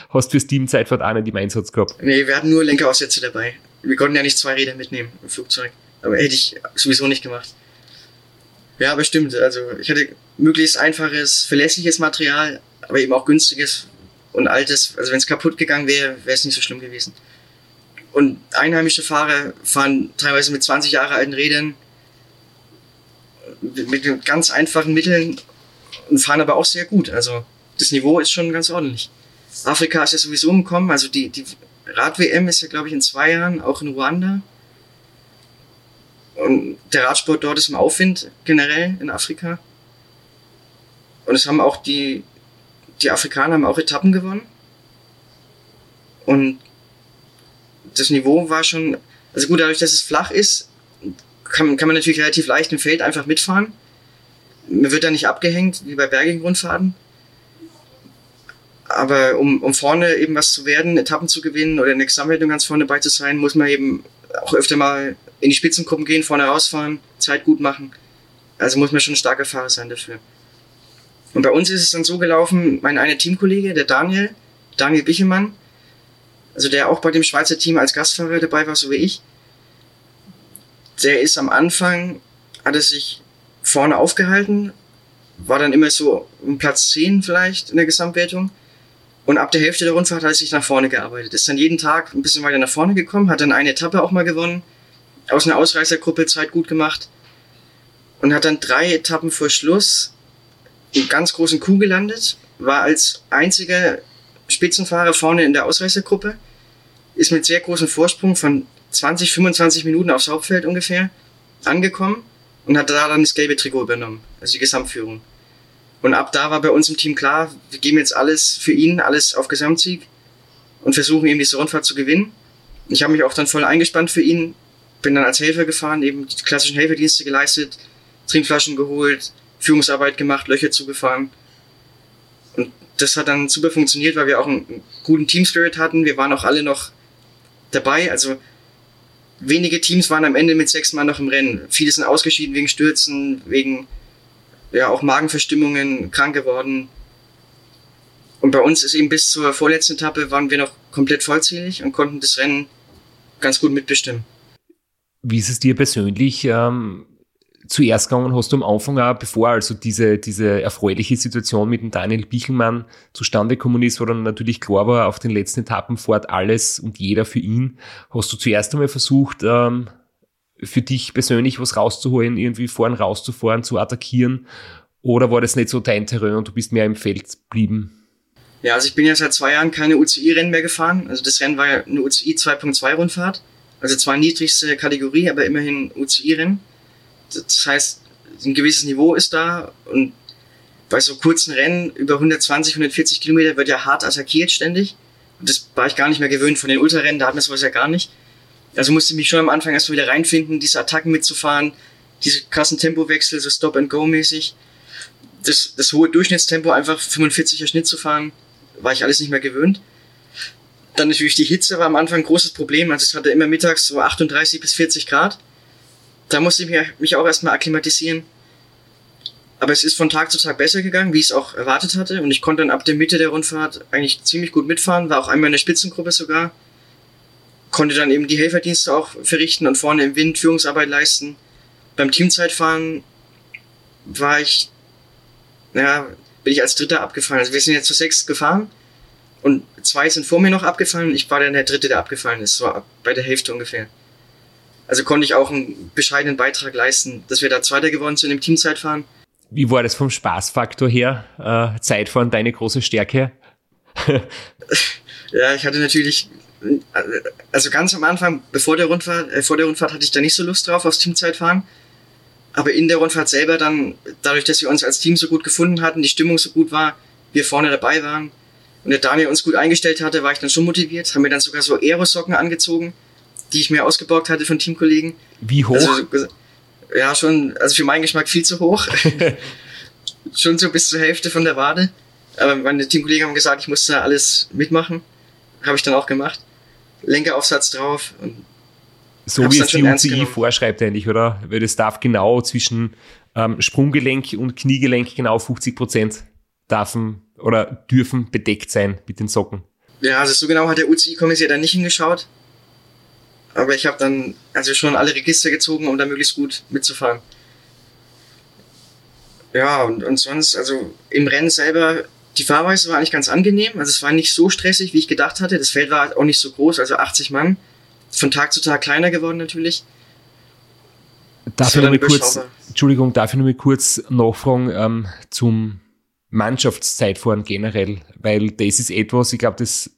hast fürs Team Zeitfahrt auch nicht im Einsatz gehabt. Nee, wir hatten nur Lenkeraussätze dabei. Wir konnten ja nicht zwei Räder mitnehmen im Flugzeug. Aber hätte ich sowieso nicht gemacht. Ja, aber stimmt. Also ich hatte möglichst einfaches, verlässliches Material, aber eben auch günstiges und altes. Also wenn es kaputt gegangen wäre, wäre es nicht so schlimm gewesen. Und einheimische Fahrer fahren teilweise mit 20 Jahre alten Rädern mit ganz einfachen Mitteln und fahren aber auch sehr gut. Also das Niveau ist schon ganz ordentlich. Afrika ist ja sowieso umgekommen. Also die, die Rad-WM ist ja, glaube ich, in zwei Jahren auch in Ruanda. Und der Radsport dort ist im Aufwind generell in Afrika. Und es haben auch die, die Afrikaner haben auch Etappen gewonnen. Und das Niveau war schon, also gut, dadurch, dass es flach ist, kann, kann man natürlich relativ leicht im Feld einfach mitfahren. Man wird da nicht abgehängt, wie bei bergigen Rundfahrten. Aber um, um vorne eben was zu werden, Etappen zu gewinnen oder in der Gesamtwertung ganz vorne bei zu sein, muss man eben auch öfter mal in die Spitzengruppen gehen, vorne rausfahren, Zeit gut machen. Also muss man schon ein starker Fahrer sein dafür. Und bei uns ist es dann so gelaufen, mein einer Teamkollege, der Daniel, Daniel Bichemann, also der auch bei dem Schweizer Team als Gastfahrer dabei war, so wie ich, der ist am Anfang, hat er sich vorne aufgehalten, war dann immer so um Platz 10 vielleicht in der Gesamtwertung. Und ab der Hälfte der Rundfahrt hat er sich nach vorne gearbeitet. Ist dann jeden Tag ein bisschen weiter nach vorne gekommen, hat dann eine Etappe auch mal gewonnen, aus einer Ausreißergruppe Zeit gut gemacht und hat dann drei Etappen vor Schluss einen ganz großen Kuh gelandet, war als einziger Spitzenfahrer vorne in der Ausreißergruppe, ist mit sehr großem Vorsprung von 20, 25 Minuten aufs Hauptfeld ungefähr angekommen und hat da dann das gelbe Trikot übernommen, also die Gesamtführung. Und ab da war bei uns im Team klar, wir geben jetzt alles für ihn, alles auf Gesamtsieg und versuchen eben diese Rundfahrt zu gewinnen. Ich habe mich auch dann voll eingespannt für ihn, bin dann als Helfer gefahren, eben die klassischen Helferdienste geleistet, Trinkflaschen geholt, Führungsarbeit gemacht, Löcher zugefahren. Das hat dann super funktioniert, weil wir auch einen guten Team Spirit hatten. Wir waren auch alle noch dabei. Also wenige Teams waren am Ende mit sechs Mann noch im Rennen. Viele sind ausgeschieden wegen Stürzen, wegen ja auch Magenverstimmungen, krank geworden. Und bei uns ist eben bis zur vorletzten Etappe waren wir noch komplett vollzählig und konnten das Rennen ganz gut mitbestimmen. Wie ist es dir persönlich ähm, zuerst gegangen? Hast du am Anfang auch, bevor also diese, diese erfreuliche Situation mit dem Daniel Bichelmann zustande gekommen ist, wo dann natürlich klar war, auf den letzten Etappen fährt alles und jeder für ihn. Hast du zuerst einmal versucht, ähm, für dich persönlich was rauszuholen, irgendwie vorn rauszufahren, zu attackieren? Oder war das nicht so dein Terrain und du bist mehr im Feld geblieben? Ja, also ich bin ja seit zwei Jahren keine UCI-Rennen mehr gefahren. Also das Rennen war ja eine UCI 2.2 Rundfahrt. Also zwar niedrigste Kategorie, aber immerhin UCI-Rennen. Das heißt, ein gewisses Niveau ist da und bei so kurzen Rennen über 120, 140 Kilometer wird ja hart attackiert ständig. Und das war ich gar nicht mehr gewöhnt von den Ultrarennen, da hatten wir sowas ja gar nicht. Also musste ich mich schon am Anfang erst wieder reinfinden, diese Attacken mitzufahren, diese krassen Tempowechsel, so Stop-and-Go-mäßig. Das, das hohe Durchschnittstempo, einfach 45er Schnitt zu fahren, war ich alles nicht mehr gewöhnt. Dann natürlich die Hitze war am Anfang ein großes Problem. Also es hatte immer mittags so 38 bis 40 Grad. Da musste ich mich auch erstmal akklimatisieren. Aber es ist von Tag zu Tag besser gegangen, wie ich es auch erwartet hatte. Und ich konnte dann ab der Mitte der Rundfahrt eigentlich ziemlich gut mitfahren, war auch einmal in der Spitzengruppe sogar. Konnte dann eben die Helferdienste auch verrichten und vorne im Wind Führungsarbeit leisten. Beim Teamzeitfahren war ich, ja, bin ich als Dritter abgefallen. Also wir sind jetzt zu sechs gefahren und zwei sind vor mir noch abgefallen ich war dann der Dritte, der abgefallen ist, so bei der Hälfte ungefähr. Also konnte ich auch einen bescheidenen Beitrag leisten, dass wir da Zweiter geworden sind im Teamzeitfahren. Wie war das vom Spaßfaktor her? Äh, Zeitfahren deine große Stärke? *laughs* ja, ich hatte natürlich, also ganz am Anfang, bevor der Rundfahrt, äh, vor der Rundfahrt hatte ich da nicht so Lust drauf aufs Teamzeitfahren. Aber in der Rundfahrt selber dann, dadurch, dass wir uns als Team so gut gefunden hatten, die Stimmung so gut war, wir vorne dabei waren und der Daniel uns gut eingestellt hatte, war ich dann schon motiviert. Haben wir dann sogar so Aerosocken angezogen, die ich mir ausgeborgt hatte von Teamkollegen. Wie hoch? Also, ja, schon, also für meinen Geschmack viel zu hoch. *laughs* schon so bis zur Hälfte von der Wade. Aber meine Teamkollegen haben gesagt, ich muss da alles mitmachen. Habe ich dann auch gemacht. Lenkeraufsatz drauf und so wie es die UCI vorschreibt eigentlich, oder? Weil das darf genau zwischen ähm, Sprunggelenk und Kniegelenk genau 50 Prozent dürfen oder dürfen bedeckt sein mit den Socken. Ja, also so genau hat der UCI-Kommissar da nicht hingeschaut. Aber ich habe dann also schon alle Register gezogen, um da möglichst gut mitzufahren. Ja, und, und sonst, also im Rennen selber, die Fahrweise war eigentlich ganz angenehm. Also es war nicht so stressig, wie ich gedacht hatte. Das Feld war auch nicht so groß, also 80 Mann von Tag zu Tag kleiner geworden natürlich. Darf ich noch mal kurz, Entschuldigung, darf ich noch mal kurz nachfragen ähm, zum Mannschaftszeitfahren generell, weil das ist etwas, ich glaube, das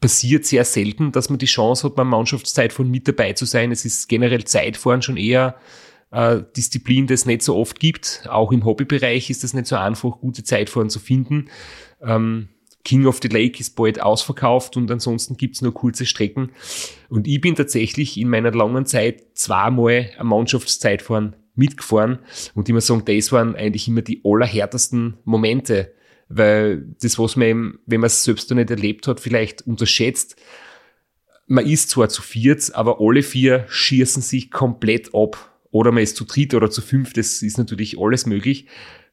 passiert sehr selten, dass man die Chance hat, beim Mannschaftszeitfahren mit dabei zu sein. Es ist generell Zeitfahren schon eher äh, Disziplin, das es nicht so oft gibt. Auch im Hobbybereich ist es nicht so einfach, gute Zeitfahren zu finden. Ähm, King of the Lake ist bald ausverkauft und ansonsten gibt's nur kurze Strecken. Und ich bin tatsächlich in meiner langen Zeit zweimal am Mannschaftszeitfahren mitgefahren und muss sagen, das waren eigentlich immer die allerhärtesten Momente, weil das, was man eben, wenn man es selbst noch nicht erlebt hat, vielleicht unterschätzt, man ist zwar zu viert, aber alle vier schießen sich komplett ab. Oder man ist zu dritt oder zu fünf, das ist natürlich alles möglich.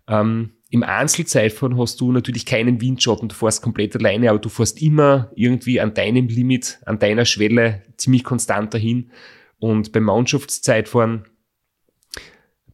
Ähm, Im Einzelzeitfahren hast du natürlich keinen Windschatten, du fährst komplett alleine, aber du fährst immer irgendwie an deinem Limit, an deiner Schwelle ziemlich konstant dahin. Und beim Mannschaftszeitfahren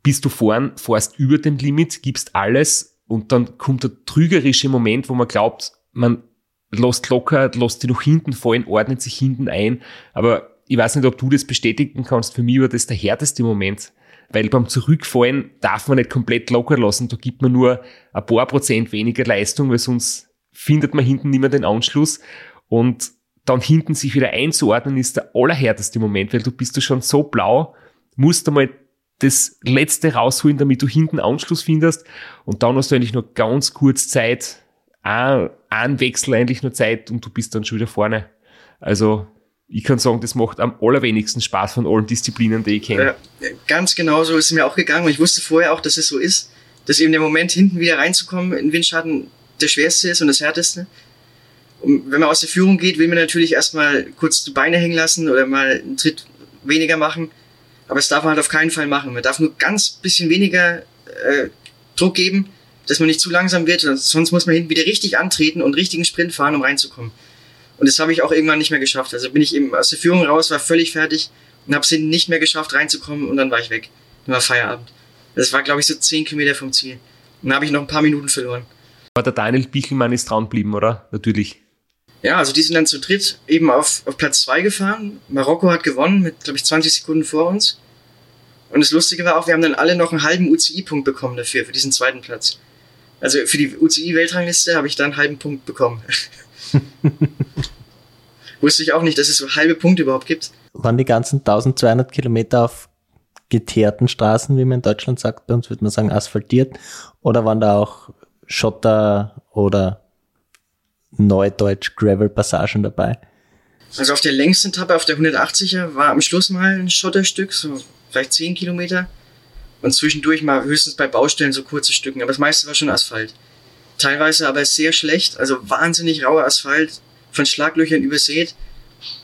bist du vorn, fährst über dem Limit, gibst alles und dann kommt der trügerische Moment, wo man glaubt, man lässt locker, lässt die noch hinten fallen, ordnet sich hinten ein. Aber ich weiß nicht, ob du das bestätigen kannst. Für mich war das der härteste Moment weil beim Zurückfallen darf man nicht komplett locker lassen. Da gibt man nur ein paar Prozent weniger Leistung, weil sonst findet man hinten nicht mehr den Anschluss. Und dann hinten sich wieder einzuordnen, ist der allerhärteste Moment, weil du bist du schon so blau, musst du mal das Letzte rausholen, damit du hinten Anschluss findest. Und dann hast du eigentlich nur ganz kurz Zeit, ein Wechsel eigentlich nur Zeit und du bist dann schon wieder vorne. Also ich kann sagen, das macht am allerwenigsten Spaß von allen Disziplinen, die ich kenne. Ja, ganz genau so ist es mir auch gegangen. Ich wusste vorher auch, dass es so ist, dass eben der Moment, hinten wieder reinzukommen in Windschatten, der schwerste ist und das härteste. Und wenn man aus der Führung geht, will man natürlich erstmal kurz die Beine hängen lassen oder mal einen Tritt weniger machen. Aber das darf man halt auf keinen Fall machen. Man darf nur ganz bisschen weniger äh, Druck geben, dass man nicht zu langsam wird. Sonst muss man hinten wieder richtig antreten und richtigen Sprint fahren, um reinzukommen. Und das habe ich auch irgendwann nicht mehr geschafft. Also bin ich eben aus der Führung raus, war völlig fertig und habe es hinten nicht mehr geschafft reinzukommen und dann war ich weg. Dann war Feierabend. Das war, glaube ich, so zehn Kilometer vom Ziel. Und dann habe ich noch ein paar Minuten verloren. Aber der Daniel Bichelmann ist dran geblieben, oder? Natürlich. Ja, also die sind dann zu dritt eben auf, auf Platz zwei gefahren. Marokko hat gewonnen mit, glaube ich, 20 Sekunden vor uns. Und das Lustige war auch, wir haben dann alle noch einen halben UCI-Punkt bekommen dafür, für diesen zweiten Platz. Also für die UCI-Weltrangliste habe ich dann einen halben Punkt bekommen. *laughs* Wusste ich auch nicht, dass es so halbe Punkte überhaupt gibt. Waren die ganzen 1200 Kilometer auf geteerten Straßen, wie man in Deutschland sagt, bei uns würde man sagen asphaltiert, oder waren da auch Schotter oder Neudeutsch Gravel-Passagen dabei? Also auf der längsten Etappe, auf der 180er, war am Schluss mal ein Schotterstück, so vielleicht 10 Kilometer. Und zwischendurch mal höchstens bei Baustellen so kurze Stücken, aber das meiste war schon Asphalt teilweise aber sehr schlecht, also wahnsinnig rauer Asphalt, von Schlaglöchern übersät.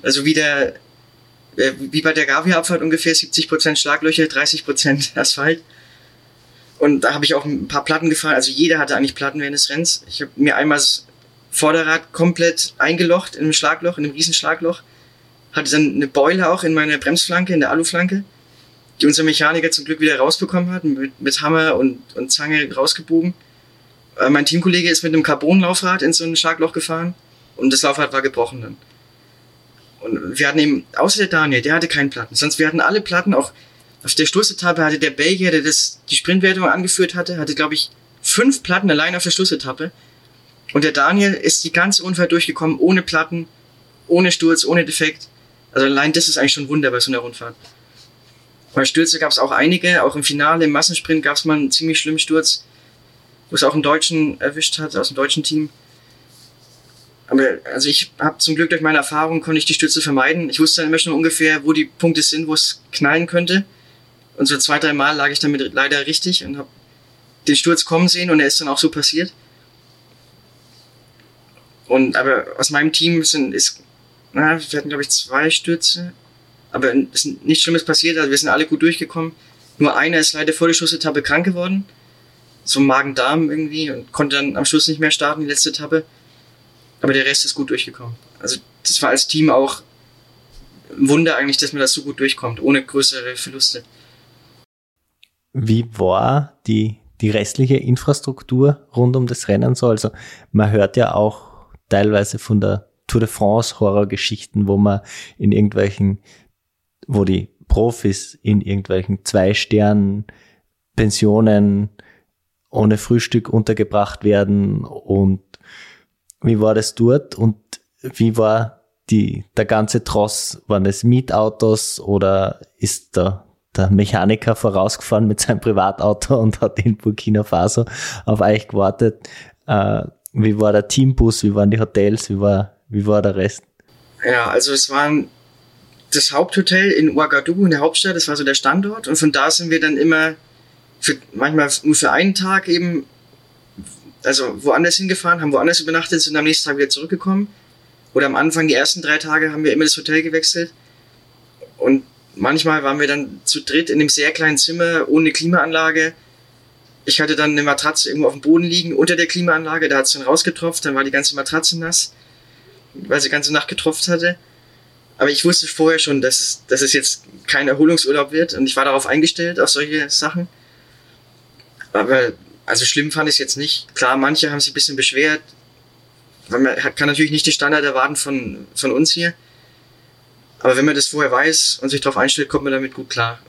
Also wie der, äh, wie bei der Gavia-Abfahrt ungefähr 70% Schlaglöcher, 30% *laughs* Asphalt. Und da habe ich auch ein paar Platten gefahren. Also jeder hatte eigentlich Platten während des Rennens. Ich habe mir einmal das Vorderrad komplett eingelocht in einem Schlagloch, in einem riesen Schlagloch. Hatte dann eine Beule auch in meiner Bremsflanke, in der Aluflanke, die unser Mechaniker zum Glück wieder rausbekommen hat, mit, mit Hammer und, und Zange rausgebogen. Äh, mein Teamkollege ist mit einem Carbon-Laufrad in so ein Schlagloch gefahren und das Laufrad war gebrochen dann. Und wir hatten eben, außer der Daniel, der hatte keinen Platten. Sonst wir hatten alle Platten, auch auf der Schlussetappe hatte der Belgier, der das, die Sprintwertung angeführt hatte, hatte, glaube ich, fünf Platten allein auf der Schlussetappe. Und der Daniel ist die ganze Rundfahrt durchgekommen, ohne Platten, ohne Sturz, ohne Defekt. Also allein das ist eigentlich schon ein Wunder bei so einer Rundfahrt. Bei Stürze gab es auch einige, auch im Finale, im Massensprint gab es mal einen ziemlich schlimmen Sturz, wo es auch einen Deutschen erwischt hat, aus dem deutschen Team. Aber also ich habe zum Glück durch meine Erfahrung konnte ich die Stürze vermeiden. Ich wusste dann immer schon ungefähr, wo die Punkte sind, wo es knallen könnte. Und so zwei, drei Mal lag ich damit leider richtig und habe den Sturz kommen sehen und er ist dann auch so passiert. Und aber aus meinem Team sind ist, na, wir hatten glaube ich zwei Stürze, aber es ist nichts Schlimmes passiert. Also wir sind alle gut durchgekommen. Nur einer ist leider vor der Schlussetappe krank geworden, so Magen-Darm irgendwie und konnte dann am Schluss nicht mehr starten die letzte Etappe. Aber der Rest ist gut durchgekommen. Also das war als Team auch ein Wunder eigentlich, dass man das so gut durchkommt, ohne größere Verluste. Wie war die, die restliche Infrastruktur rund um das Rennen so? Also man hört ja auch teilweise von der Tour de France Horrorgeschichten, wo man in irgendwelchen, wo die Profis in irgendwelchen zwei Sternen Pensionen ohne Frühstück untergebracht werden und wie war das dort und wie war die, der ganze Tross? Waren es Mietautos oder ist da der Mechaniker vorausgefahren mit seinem Privatauto und hat in Burkina Faso auf euch gewartet? Äh, wie war der Teambus? Wie waren die Hotels? Wie war, wie war der Rest? Ja, also es waren das Haupthotel in Ouagadougou in der Hauptstadt, das war so der Standort und von da sind wir dann immer für, manchmal nur für einen Tag eben also woanders hingefahren, haben woanders übernachtet, sind am nächsten Tag wieder zurückgekommen. Oder am Anfang, die ersten drei Tage, haben wir immer das Hotel gewechselt. Und manchmal waren wir dann zu dritt in einem sehr kleinen Zimmer ohne Klimaanlage. Ich hatte dann eine Matratze irgendwo auf dem Boden liegen unter der Klimaanlage, da hat es dann rausgetropft, dann war die ganze Matratze nass, weil sie die ganze Nacht getropft hatte. Aber ich wusste vorher schon, dass, dass es jetzt kein Erholungsurlaub wird und ich war darauf eingestellt, auf solche Sachen. Aber also schlimm fand ich es jetzt nicht. Klar, manche haben sich ein bisschen beschwert. Weil man kann natürlich nicht die Standard erwarten von, von uns hier. Aber wenn man das vorher weiß und sich darauf einstellt, kommt man damit gut klar.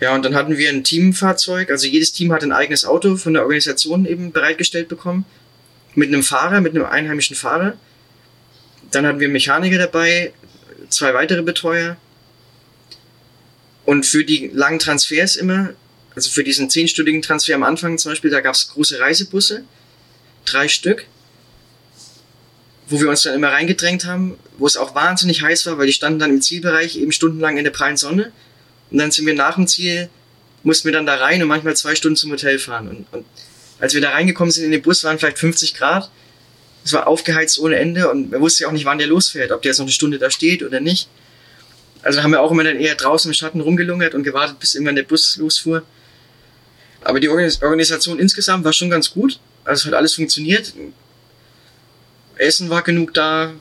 Ja, und dann hatten wir ein Teamfahrzeug. Also jedes Team hat ein eigenes Auto von der Organisation eben bereitgestellt bekommen. Mit einem Fahrer, mit einem einheimischen Fahrer. Dann hatten wir Mechaniker dabei, zwei weitere Betreuer. Und für die langen Transfers immer also für diesen zehnstündigen Transfer am Anfang zum Beispiel, da gab es große Reisebusse, drei Stück, wo wir uns dann immer reingedrängt haben, wo es auch wahnsinnig heiß war, weil die standen dann im Zielbereich eben stundenlang in der prallen Sonne. Und dann sind wir nach dem Ziel, mussten wir dann da rein und manchmal zwei Stunden zum Hotel fahren. Und, und als wir da reingekommen sind in den Bus, waren vielleicht 50 Grad. Es war aufgeheizt ohne Ende und man wusste ja auch nicht, wann der losfährt, ob der jetzt noch eine Stunde da steht oder nicht. Also haben wir auch immer dann eher draußen im Schatten rumgelungert und gewartet, bis irgendwann der Bus losfuhr. Aber die Organisation insgesamt war schon ganz gut. Also es hat alles funktioniert. Essen war genug da.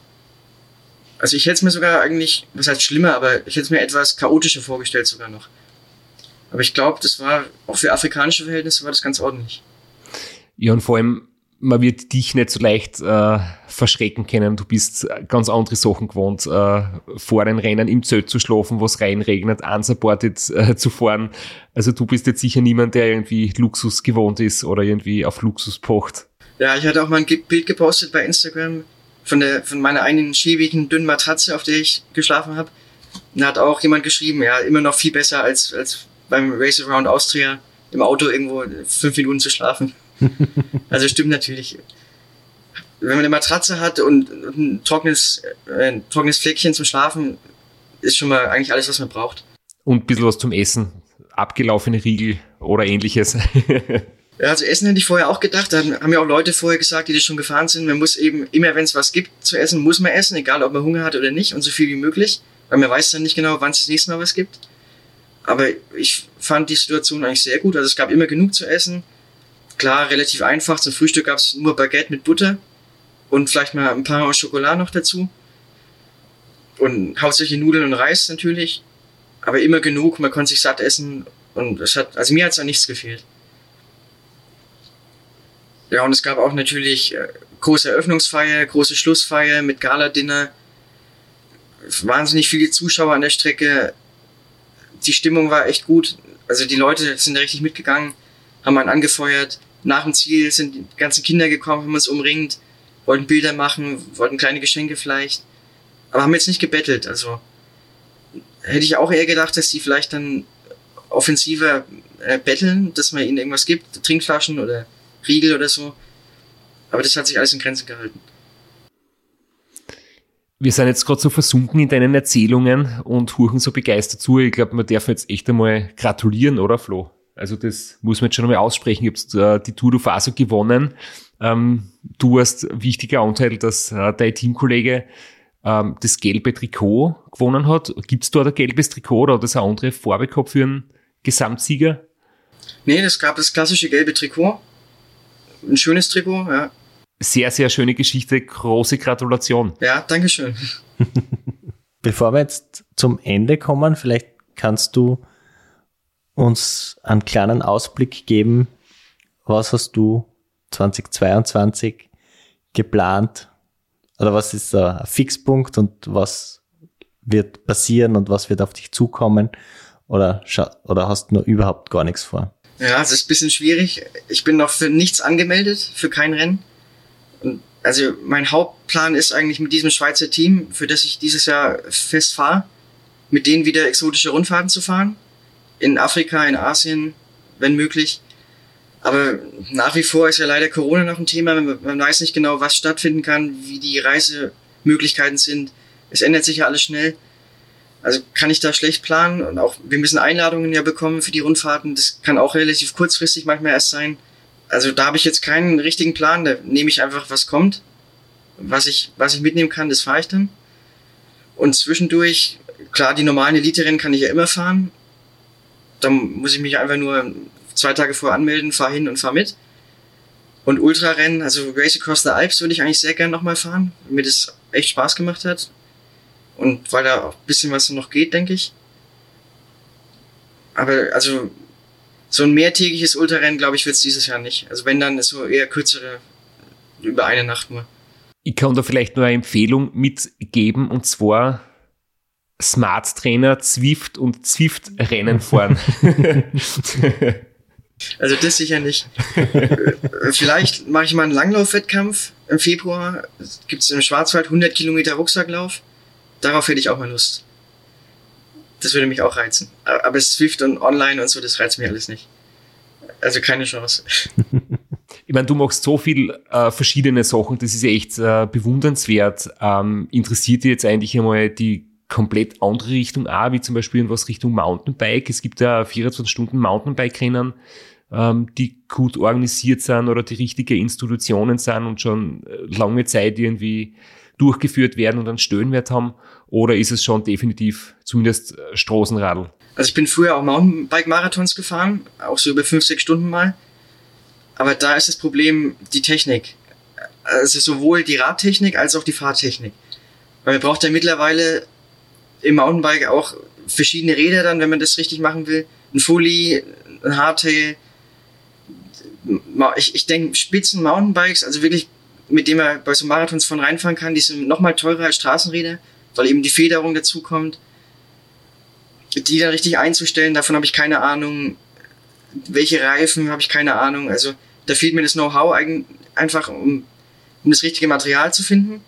Also ich hätte es mir sogar eigentlich, was heißt schlimmer, aber ich hätte es mir etwas chaotischer vorgestellt sogar noch. Aber ich glaube, das war auch für afrikanische Verhältnisse war das ganz ordentlich. Ja, und vor allem man wird dich nicht so leicht äh, verschrecken können. Du bist ganz andere Sachen gewohnt, äh, vor den Rennen im Zelt zu schlafen, was reinregnet, unsupported äh, zu fahren. Also du bist jetzt sicher niemand, der irgendwie Luxus gewohnt ist oder irgendwie auf Luxus pocht. Ja, ich hatte auch mal ein Bild gepostet bei Instagram von der von meiner einen schäbigen dünnen Matratze, auf der ich geschlafen habe. Da hat auch jemand geschrieben, ja, immer noch viel besser als, als beim Race Around Austria im Auto irgendwo fünf Minuten zu schlafen. *laughs* also stimmt natürlich. Wenn man eine Matratze hat und ein trockenes, äh, ein trockenes Fleckchen zum Schlafen, ist schon mal eigentlich alles, was man braucht. Und ein bisschen was zum Essen. Abgelaufene Riegel oder ähnliches. *laughs* ja, also Essen hätte ich vorher auch gedacht. Da haben ja auch Leute vorher gesagt, die das schon gefahren sind. Man muss eben, immer wenn es was gibt zu essen, muss man essen, egal ob man Hunger hat oder nicht und so viel wie möglich. Weil man weiß dann nicht genau, wann es das nächste Mal was gibt. Aber ich fand die Situation eigentlich sehr gut. Also es gab immer genug zu essen. Klar, relativ einfach. Zum Frühstück gab es nur Baguette mit Butter und vielleicht mal ein paar Schokolade noch dazu. Und hauptsächlich Nudeln und Reis natürlich. Aber immer genug, man konnte sich satt essen und es hat, also mir hat es an nichts gefehlt. Ja, und es gab auch natürlich äh, große Eröffnungsfeier, große Schlussfeier mit Gala-Dinner. Wahnsinnig viele Zuschauer an der Strecke. Die Stimmung war echt gut. Also die Leute sind richtig mitgegangen, haben einen angefeuert. Nach dem Ziel sind die ganzen Kinder gekommen, haben uns umringt, wollten Bilder machen, wollten kleine Geschenke vielleicht. Aber haben jetzt nicht gebettelt. Also hätte ich auch eher gedacht, dass die vielleicht dann offensiver äh, betteln, dass man ihnen irgendwas gibt, Trinkflaschen oder Riegel oder so. Aber das hat sich alles in Grenzen gehalten. Wir sind jetzt gerade so versunken in deinen Erzählungen und huchen so begeistert zu. Ich glaube, man darf jetzt echt einmal gratulieren, oder Flo? Also das muss man jetzt schon einmal aussprechen. Ihr habt äh, die Tour de Faso gewonnen. Ähm, du hast wichtiger Anteil, dass äh, dein Teamkollege ähm, das gelbe Trikot gewonnen hat. Gibt es dort ein gelbes Trikot oder hat das eine andere Farbe gehabt für einen Gesamtsieger? Nee, das gab das klassische gelbe Trikot. Ein schönes Trikot, ja. Sehr, sehr schöne Geschichte. Große Gratulation. Ja, Dankeschön. *laughs* Bevor wir jetzt zum Ende kommen, vielleicht kannst du uns einen kleinen Ausblick geben. Was hast du 2022 geplant? Oder was ist ein Fixpunkt und was wird passieren und was wird auf dich zukommen? Oder, oder hast du nur überhaupt gar nichts vor? Ja, es ist ein bisschen schwierig. Ich bin noch für nichts angemeldet, für kein Rennen. Also mein Hauptplan ist eigentlich mit diesem Schweizer Team, für das ich dieses Jahr fest fahre, mit denen wieder exotische Rundfahrten zu fahren. In Afrika, in Asien, wenn möglich. Aber nach wie vor ist ja leider Corona noch ein Thema. Man weiß nicht genau, was stattfinden kann, wie die Reisemöglichkeiten sind. Es ändert sich ja alles schnell. Also kann ich da schlecht planen und auch wir müssen Einladungen ja bekommen für die Rundfahrten. Das kann auch relativ kurzfristig manchmal erst sein. Also da habe ich jetzt keinen richtigen Plan. Da nehme ich einfach, was kommt. Was ich, was ich mitnehmen kann, das fahre ich dann. Und zwischendurch, klar, die normalen Elite-Rennen kann ich ja immer fahren. Da muss ich mich einfach nur zwei Tage vorher anmelden, fahr hin und fahr mit. Und Ultrarennen, also Race Across the Alps würde ich eigentlich sehr gerne nochmal fahren, weil mir das echt Spaß gemacht hat. Und weil da auch ein bisschen was noch geht, denke ich. Aber also so ein mehrtägiges Ultrarennen, glaube ich, wird es dieses Jahr nicht. Also wenn dann ist so eher kürzere, über eine Nacht nur. Ich kann da vielleicht nur eine Empfehlung mitgeben und zwar Smart Trainer Zwift und Zwift Rennen fahren. *laughs* Also das sicher nicht. Vielleicht mache ich mal einen Langlaufwettkampf im Februar. Gibt es im Schwarzwald 100 Kilometer Rucksacklauf. Darauf hätte ich auch mal Lust. Das würde mich auch reizen. Aber Swift und Online und so, das reizt mich alles nicht. Also keine Chance. Ich meine, du machst so viel äh, verschiedene Sachen, das ist ja echt äh, bewundernswert. Ähm, interessiert dir jetzt eigentlich einmal die komplett andere Richtung auch, wie zum Beispiel in was Richtung Mountainbike? Es gibt ja 24 Stunden Mountainbike-Rennen ähm, die gut organisiert sind oder die richtige Institutionen sind und schon äh, lange Zeit irgendwie durchgeführt werden und einen Stöhnwert haben? Oder ist es schon definitiv zumindest äh, Straßenradl? Also ich bin früher auch Mountainbike-Marathons gefahren, auch so über 50 Stunden mal. Aber da ist das Problem die Technik. Also sowohl die Radtechnik als auch die Fahrtechnik. Weil man braucht ja mittlerweile im Mountainbike auch verschiedene Räder dann, wenn man das richtig machen will. Ein Fully, ein Hardtail, ich, ich denke, Spitzen Mountainbikes, also wirklich, mit dem man bei so Marathons von reinfahren kann, die sind nochmal teurer als Straßenräder, weil eben die Federung dazu kommt. Die dann richtig einzustellen, davon habe ich keine Ahnung. Welche Reifen habe ich keine Ahnung. Also da fehlt mir das Know-how einfach, um, um das richtige Material zu finden.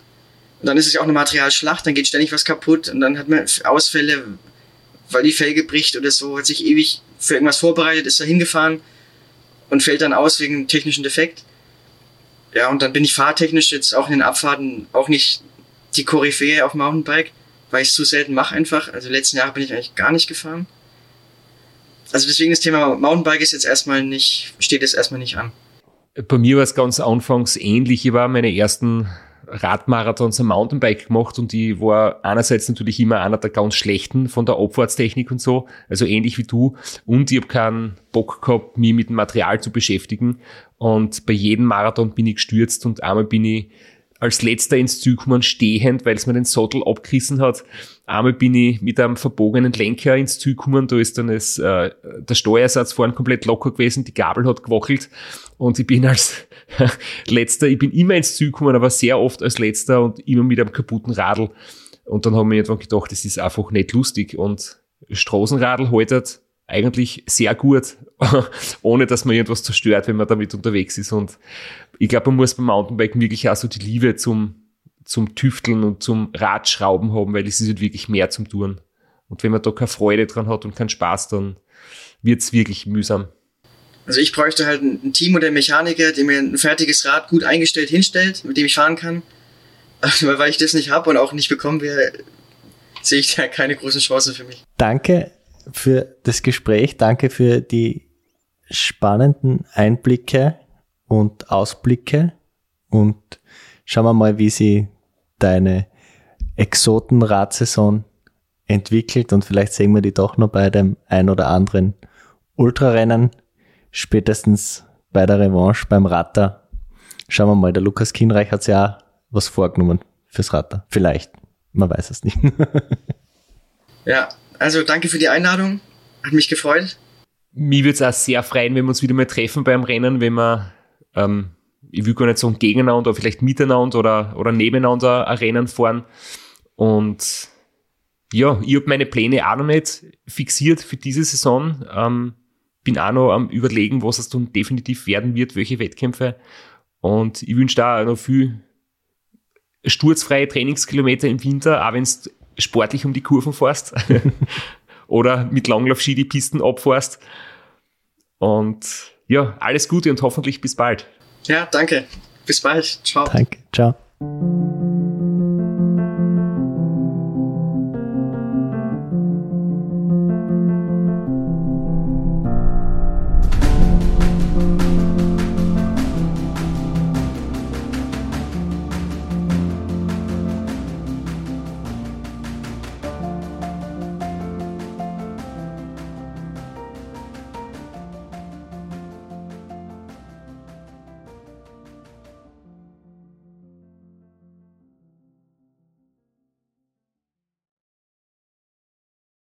Und dann ist es ja auch eine Materialschlacht, dann geht ständig was kaputt und dann hat man Ausfälle, weil die Felge bricht oder so, hat sich ewig für irgendwas vorbereitet, ist da hingefahren und fällt dann aus wegen technischen Defekt. Ja, und dann bin ich fahrtechnisch jetzt auch in den Abfahrten auch nicht die Koryphäe auf Mountainbike, weil ich es zu selten mache einfach. Also letzten Jahre bin ich eigentlich gar nicht gefahren. Also deswegen das Thema Mountainbike ist jetzt erstmal nicht, steht jetzt erstmal nicht an. Bei mir war es ganz anfangs ähnlich. Ich war meine ersten Radmarathons am Mountainbike gemacht und ich war einerseits natürlich immer einer der ganz schlechten von der Abfahrtstechnik und so, also ähnlich wie du. Und ich habe keinen Bock gehabt, mich mit dem Material zu beschäftigen. Und bei jedem Marathon bin ich gestürzt und einmal bin ich als letzter ins Ziel gekommen, stehend, weil es mir den Sattel abgerissen hat. Einmal bin ich mit einem verbogenen Lenker ins Ziel gekommen, da ist dann das, äh, der Steuersatz vorne komplett locker gewesen, die Gabel hat gewackelt und ich bin als *laughs* letzter, ich bin immer ins Ziel gekommen, aber sehr oft als letzter und immer mit einem kaputten Radl. Und dann haben wir irgendwann gedacht, das ist einfach nicht lustig und Straßenradl haltet eigentlich sehr gut, *laughs* ohne dass man irgendwas zerstört, wenn man damit unterwegs ist. Und ich glaube, man muss beim Mountainbiken wirklich auch so die Liebe zum, zum Tüfteln und zum Radschrauben haben, weil es ist halt wirklich mehr zum Tun. Und wenn man da keine Freude dran hat und keinen Spaß, dann wird's wirklich mühsam. Also ich bräuchte halt ein Team oder einen Mechaniker, der mir ein fertiges Rad gut eingestellt hinstellt, mit dem ich fahren kann. *laughs* Aber weil ich das nicht habe und auch nicht bekommen werde, sehe ich da keine große Chance für mich. Danke für das Gespräch, danke für die spannenden Einblicke und Ausblicke und schauen wir mal, wie sie deine Exotenradsaison entwickelt und vielleicht sehen wir die doch noch bei dem ein oder anderen Ultrarennen, spätestens bei der Revanche beim Ratter. Schauen wir mal, der Lukas Kinreich hat ja auch was vorgenommen fürs Ratter. Vielleicht, man weiß es nicht. *laughs* ja, also danke für die Einladung. Hat mich gefreut. Mir würde es auch sehr freuen, wenn wir uns wieder mal treffen beim Rennen, wenn wir, ähm, ich will gar nicht sagen gegeneinander, vielleicht miteinander oder, oder nebeneinander ein Rennen fahren. Und ja, ich habe meine Pläne auch noch nicht fixiert für diese Saison. Ähm, bin auch noch am überlegen, was es dann definitiv werden wird, welche Wettkämpfe. Und ich wünsche da auch noch viel sturzfreie Trainingskilometer im Winter, auch wenn es sportlich um die Kurven fährst *laughs* oder mit Langlaufski die Pisten abfährst. Und ja, alles Gute und hoffentlich bis bald. Ja, danke. Bis bald. Ciao. Danke. Ciao.